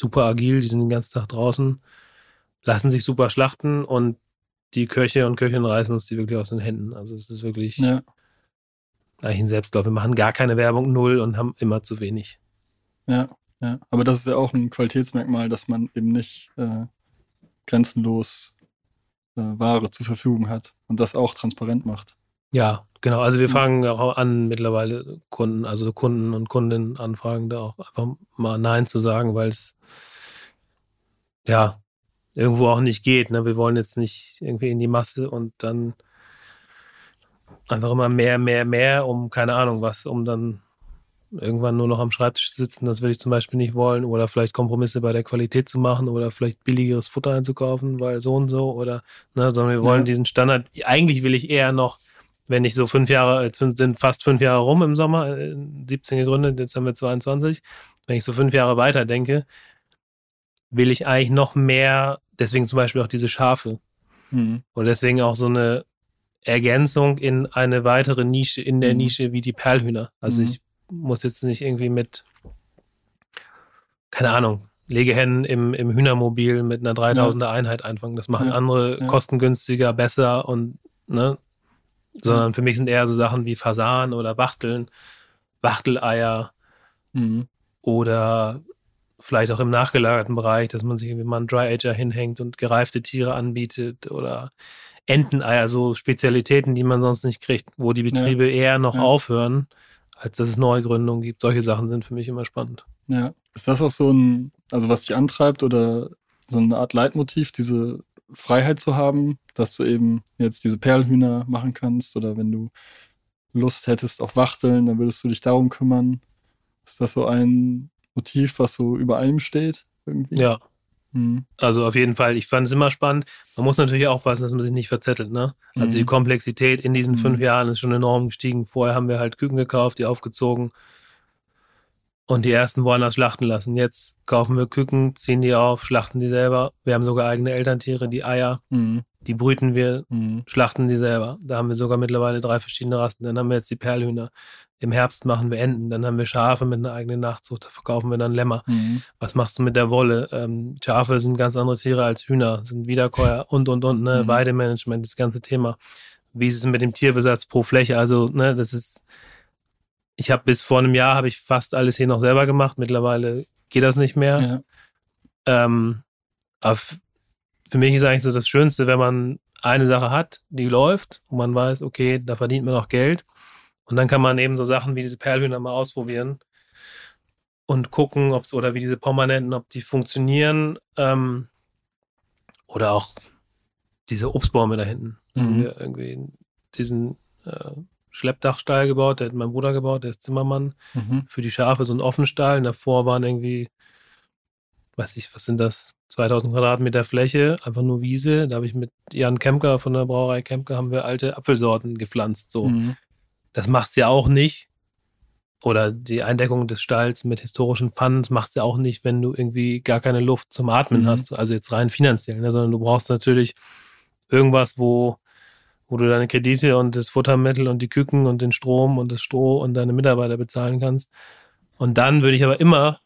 super agil, die sind den ganzen Tag draußen, lassen sich super schlachten und die Köche und Köchinnen reißen uns die wirklich aus den Händen. Also es ist wirklich Ja, eigentlich ein Selbstlauf. Wir machen gar keine Werbung, null und haben immer zu wenig. ja, ja. Aber das ist ja auch ein Qualitätsmerkmal, dass man eben nicht äh, grenzenlos äh, Ware zur Verfügung hat und das auch transparent macht. Ja, genau. Also wir Mhm. fangen auch an, mittlerweile Kunden, also Kunden und Kundinnen anfragen, da auch einfach mal Nein zu sagen, weil es ja irgendwo auch nicht geht. Ne? Wir wollen jetzt nicht irgendwie in die Masse und dann einfach immer mehr, mehr, mehr, um keine Ahnung was, um dann irgendwann nur noch am Schreibtisch zu sitzen. Das würde ich zum Beispiel nicht wollen. Oder vielleicht Kompromisse bei der Qualität zu machen oder vielleicht billigeres Futter einzukaufen, weil so und so. Oder, ne, sondern wir wollen Ja. diesen Standard. Eigentlich will ich eher noch, wenn ich so fünf Jahre, jetzt sind fast fünf Jahre rum im Sommer, äh, 17 gegründet, jetzt haben wir 22. Wenn ich so fünf Jahre weiter denke, will ich eigentlich noch mehr, deswegen zum Beispiel auch diese Schafe. Mhm. Und deswegen auch so eine Ergänzung in eine weitere Nische, in der Mhm. Nische wie die Perlhühner. Also Mhm. ich muss jetzt nicht irgendwie mit, keine Ahnung, Legehennen im, im Hühnermobil mit einer 3000er Einheit einfangen. Das machen Ja, andere ja. kostengünstiger, besser und, ne? Sondern für mich sind eher so Sachen wie Fasan oder Wachteln, Wachteleier Mhm. oder vielleicht auch im nachgelagerten Bereich, dass man sich irgendwie mal einen Dry Ager hinhängt und gereifte Tiere anbietet oder Enteneier, so Spezialitäten, die man sonst nicht kriegt, wo die Betriebe ja. eher noch ja. aufhören, als dass es Neugründungen gibt. Solche Sachen sind für mich immer spannend. Ja. Ist das auch so ein, also was dich antreibt oder so eine Art Leitmotiv, diese Freiheit zu haben, dass du eben jetzt diese Perlhühner machen kannst oder wenn du Lust hättest auf Wachteln, dann würdest du dich darum kümmern. Ist das so ein Motiv, was so über allem steht? Irgendwie? Ja. Mhm. Also auf jeden Fall, ich fand es immer spannend. Man muss natürlich aufpassen, dass man sich nicht verzettelt. Ne? Also mhm. die Komplexität in diesen mhm. fünf Jahren ist schon enorm gestiegen. Vorher haben wir halt Küken gekauft, die aufgezogen und die ersten wollen das schlachten lassen. Jetzt kaufen wir Küken, ziehen die auf, schlachten die selber. Wir haben sogar eigene Elterntiere, die Eier. Mhm. Die brüten wir, mhm. schlachten die selber. Da haben wir sogar mittlerweile drei verschiedene Rassen. Dann haben wir jetzt die Perlhühner. Im Herbst machen wir Enten. Dann haben wir Schafe mit einer eigenen Nachtzucht. Da verkaufen wir dann Lämmer. Mhm. Was machst du mit der Wolle? Ähm, Schafe sind ganz andere Tiere als Hühner, sind Wiederkäuer und, und, und. Ne? Mhm. Weidemanagement, das ganze Thema. Wie ist es mit dem Tierbesatz pro Fläche? Also, ne, das ist ich habe bis vor einem Jahr habe ich fast alles hier noch selber gemacht. Mittlerweile geht das nicht mehr. Ja. Ähm, aber für mich ist eigentlich so das Schönste, wenn man eine Sache hat, die läuft und man weiß, okay, da verdient man auch Geld. Und dann kann man eben so Sachen wie diese Perlhühner mal ausprobieren und gucken, ob es oder wie diese Permanenten, ob die funktionieren. Ähm, oder auch diese Obstbäume da hinten. Mhm. irgendwie diesen äh, Schleppdachstall gebaut, der hat mein Bruder gebaut, der ist Zimmermann. Mhm. Für die Schafe so ein Offenstall. Und davor waren irgendwie, weiß ich, was sind das? 2000 Quadratmeter Fläche, einfach nur Wiese. Da habe ich mit Jan Kemker von der Brauerei Kemker haben wir alte Apfelsorten gepflanzt. So. Mhm. Das machst du ja auch nicht. Oder die Eindeckung des Stalls mit historischen Pfannen machst du ja auch nicht, wenn du irgendwie gar keine Luft zum Atmen mhm. hast. Also jetzt rein finanziell, ne? sondern du brauchst natürlich irgendwas, wo wo du deine Kredite und das Futtermittel und die Küken und den Strom und das Stroh und deine Mitarbeiter bezahlen kannst. Und dann würde ich aber immer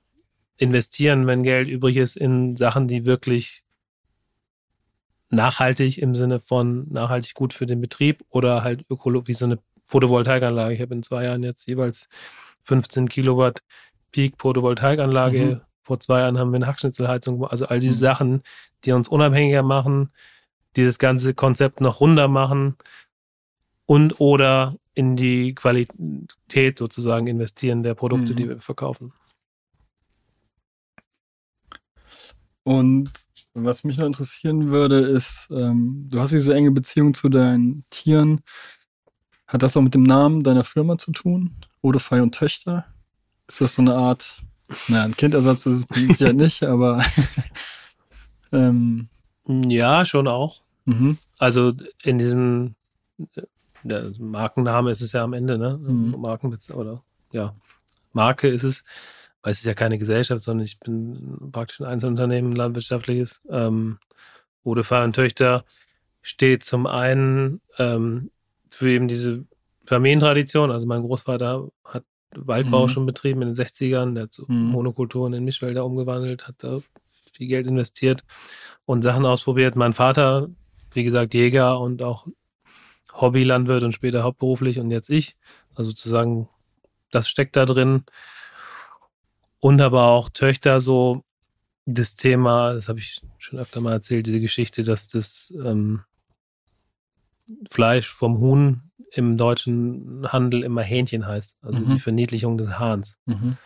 investieren, wenn Geld übrig ist, in Sachen, die wirklich nachhaltig im Sinne von nachhaltig gut für den Betrieb oder halt ökologisch, wie so eine Photovoltaikanlage. Ich habe in zwei Jahren jetzt jeweils 15 Kilowatt Peak Photovoltaikanlage. Mhm. Vor zwei Jahren haben wir eine Hackschnitzelheizung. Also all diese mhm. Sachen, die uns unabhängiger machen, dieses ganze Konzept noch runder machen und oder in die Qualität sozusagen investieren der Produkte, mhm. die wir verkaufen. Und was mich noch interessieren würde, ist, ähm, du hast diese enge Beziehung zu deinen Tieren. Hat das auch mit dem Namen deiner Firma zu tun? Odefei und Töchter? Ist das so eine Art, naja, ein Kindersatz ist es ja nicht, aber ähm, ja, schon auch. Mhm. Also in diesem der Markenname ist es ja am Ende, ne? Mhm. Marken oder ja, Marke ist es, weil es ist ja keine Gesellschaft, sondern ich bin praktisch ein Einzelunternehmen, ein landwirtschaftliches. Ähm, Ode und Töchter steht zum einen ähm, für eben diese Familientradition. Also mein Großvater hat Waldbau mhm. schon betrieben in den 60ern, der hat so mhm. Monokulturen in Mischwälder umgewandelt, hat da viel Geld investiert und Sachen ausprobiert. Mein Vater wie gesagt, Jäger und auch Hobbylandwirt und später hauptberuflich und jetzt ich. Also sozusagen, das steckt da drin. Und aber auch Töchter so das Thema, das habe ich schon öfter mal erzählt, diese Geschichte, dass das ähm, Fleisch vom Huhn im deutschen Handel immer Hähnchen heißt. Also mhm. die Verniedlichung des Hahns. Mhm.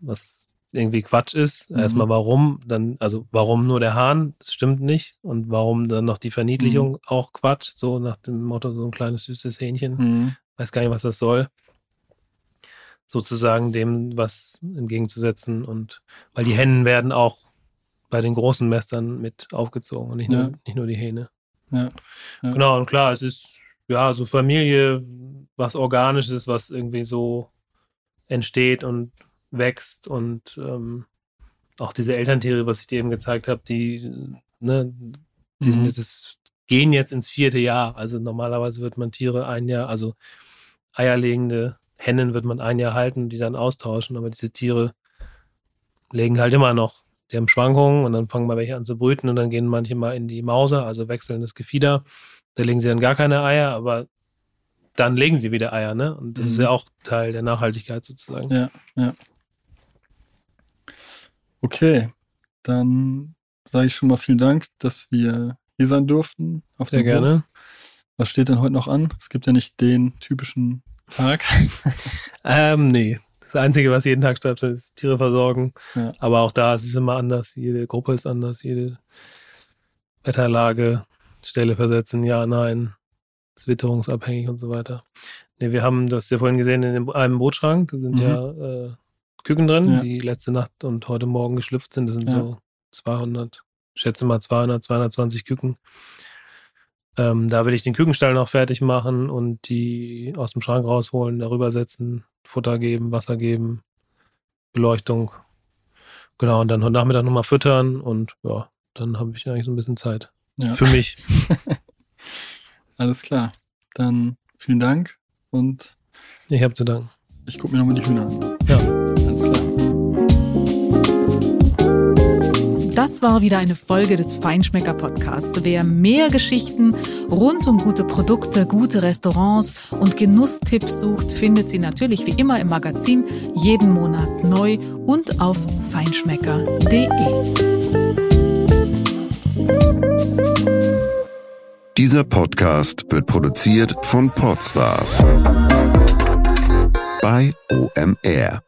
Was irgendwie Quatsch ist. Mhm. Erstmal warum, dann, also warum nur der Hahn, das stimmt nicht. Und warum dann noch die Verniedlichung mhm. auch Quatsch, so nach dem Motto, so ein kleines süßes Hähnchen. Mhm. Weiß gar nicht, was das soll. Sozusagen dem was entgegenzusetzen. Und weil die Hennen werden auch bei den großen Mestern mit aufgezogen und nicht, ja. nur, nicht nur die Hähne. Ja. ja. Genau, und klar, es ist ja so Familie, was Organisches, was irgendwie so entsteht und wächst und ähm, auch diese Elterntiere, was ich dir eben gezeigt habe, die, ne, die mhm. dieses, gehen jetzt ins vierte Jahr. Also normalerweise wird man Tiere ein Jahr, also eierlegende Hennen wird man ein Jahr halten, die dann austauschen, aber diese Tiere legen halt immer noch. Die haben Schwankungen und dann fangen mal welche an zu brüten und dann gehen manche mal in die Mause, also wechseln das Gefieder. Da legen sie dann gar keine Eier, aber dann legen sie wieder Eier, ne? Und das mhm. ist ja auch Teil der Nachhaltigkeit sozusagen. Ja, ja. Okay, dann sage ich schon mal vielen Dank, dass wir hier sein durften. Sehr gerne. Was steht denn heute noch an? Es gibt ja nicht den typischen Tag. ähm, nee. Das Einzige, was jeden Tag stattfindet, ist Tiere versorgen. Ja. Aber auch da ist es immer anders. Jede Gruppe ist anders, jede Wetterlage, Stelle versetzen, ja, nein, ist witterungsabhängig und so weiter. Nee, wir haben das ja vorhin gesehen in einem Bootschrank, sind Mhm. ja äh, Küken drin, Ja. die letzte Nacht und heute Morgen geschlüpft sind. Das sind Ja. so 200, ich schätze mal 200, 220 Küken. Ähm, da will ich den Kükenstall noch fertig machen und die aus dem Schrank rausholen, darüber setzen, Futter geben, Wasser geben, Beleuchtung. Genau, und dann heute Nachmittag nochmal füttern und ja, dann habe ich eigentlich so ein bisschen Zeit. Ja. Für mich. Alles klar. Dann vielen Dank und Ich habe zu danken. ich gucke mir nochmal die Hühner an. Ja. Das war wieder eine Folge des Feinschmecker Podcasts. Wer mehr Geschichten rund um gute Produkte, gute Restaurants und Genusstipps sucht, findet sie natürlich wie immer im Magazin jeden Monat neu und auf feinschmecker.de. Dieser Podcast wird produziert von Podstars bei OMR.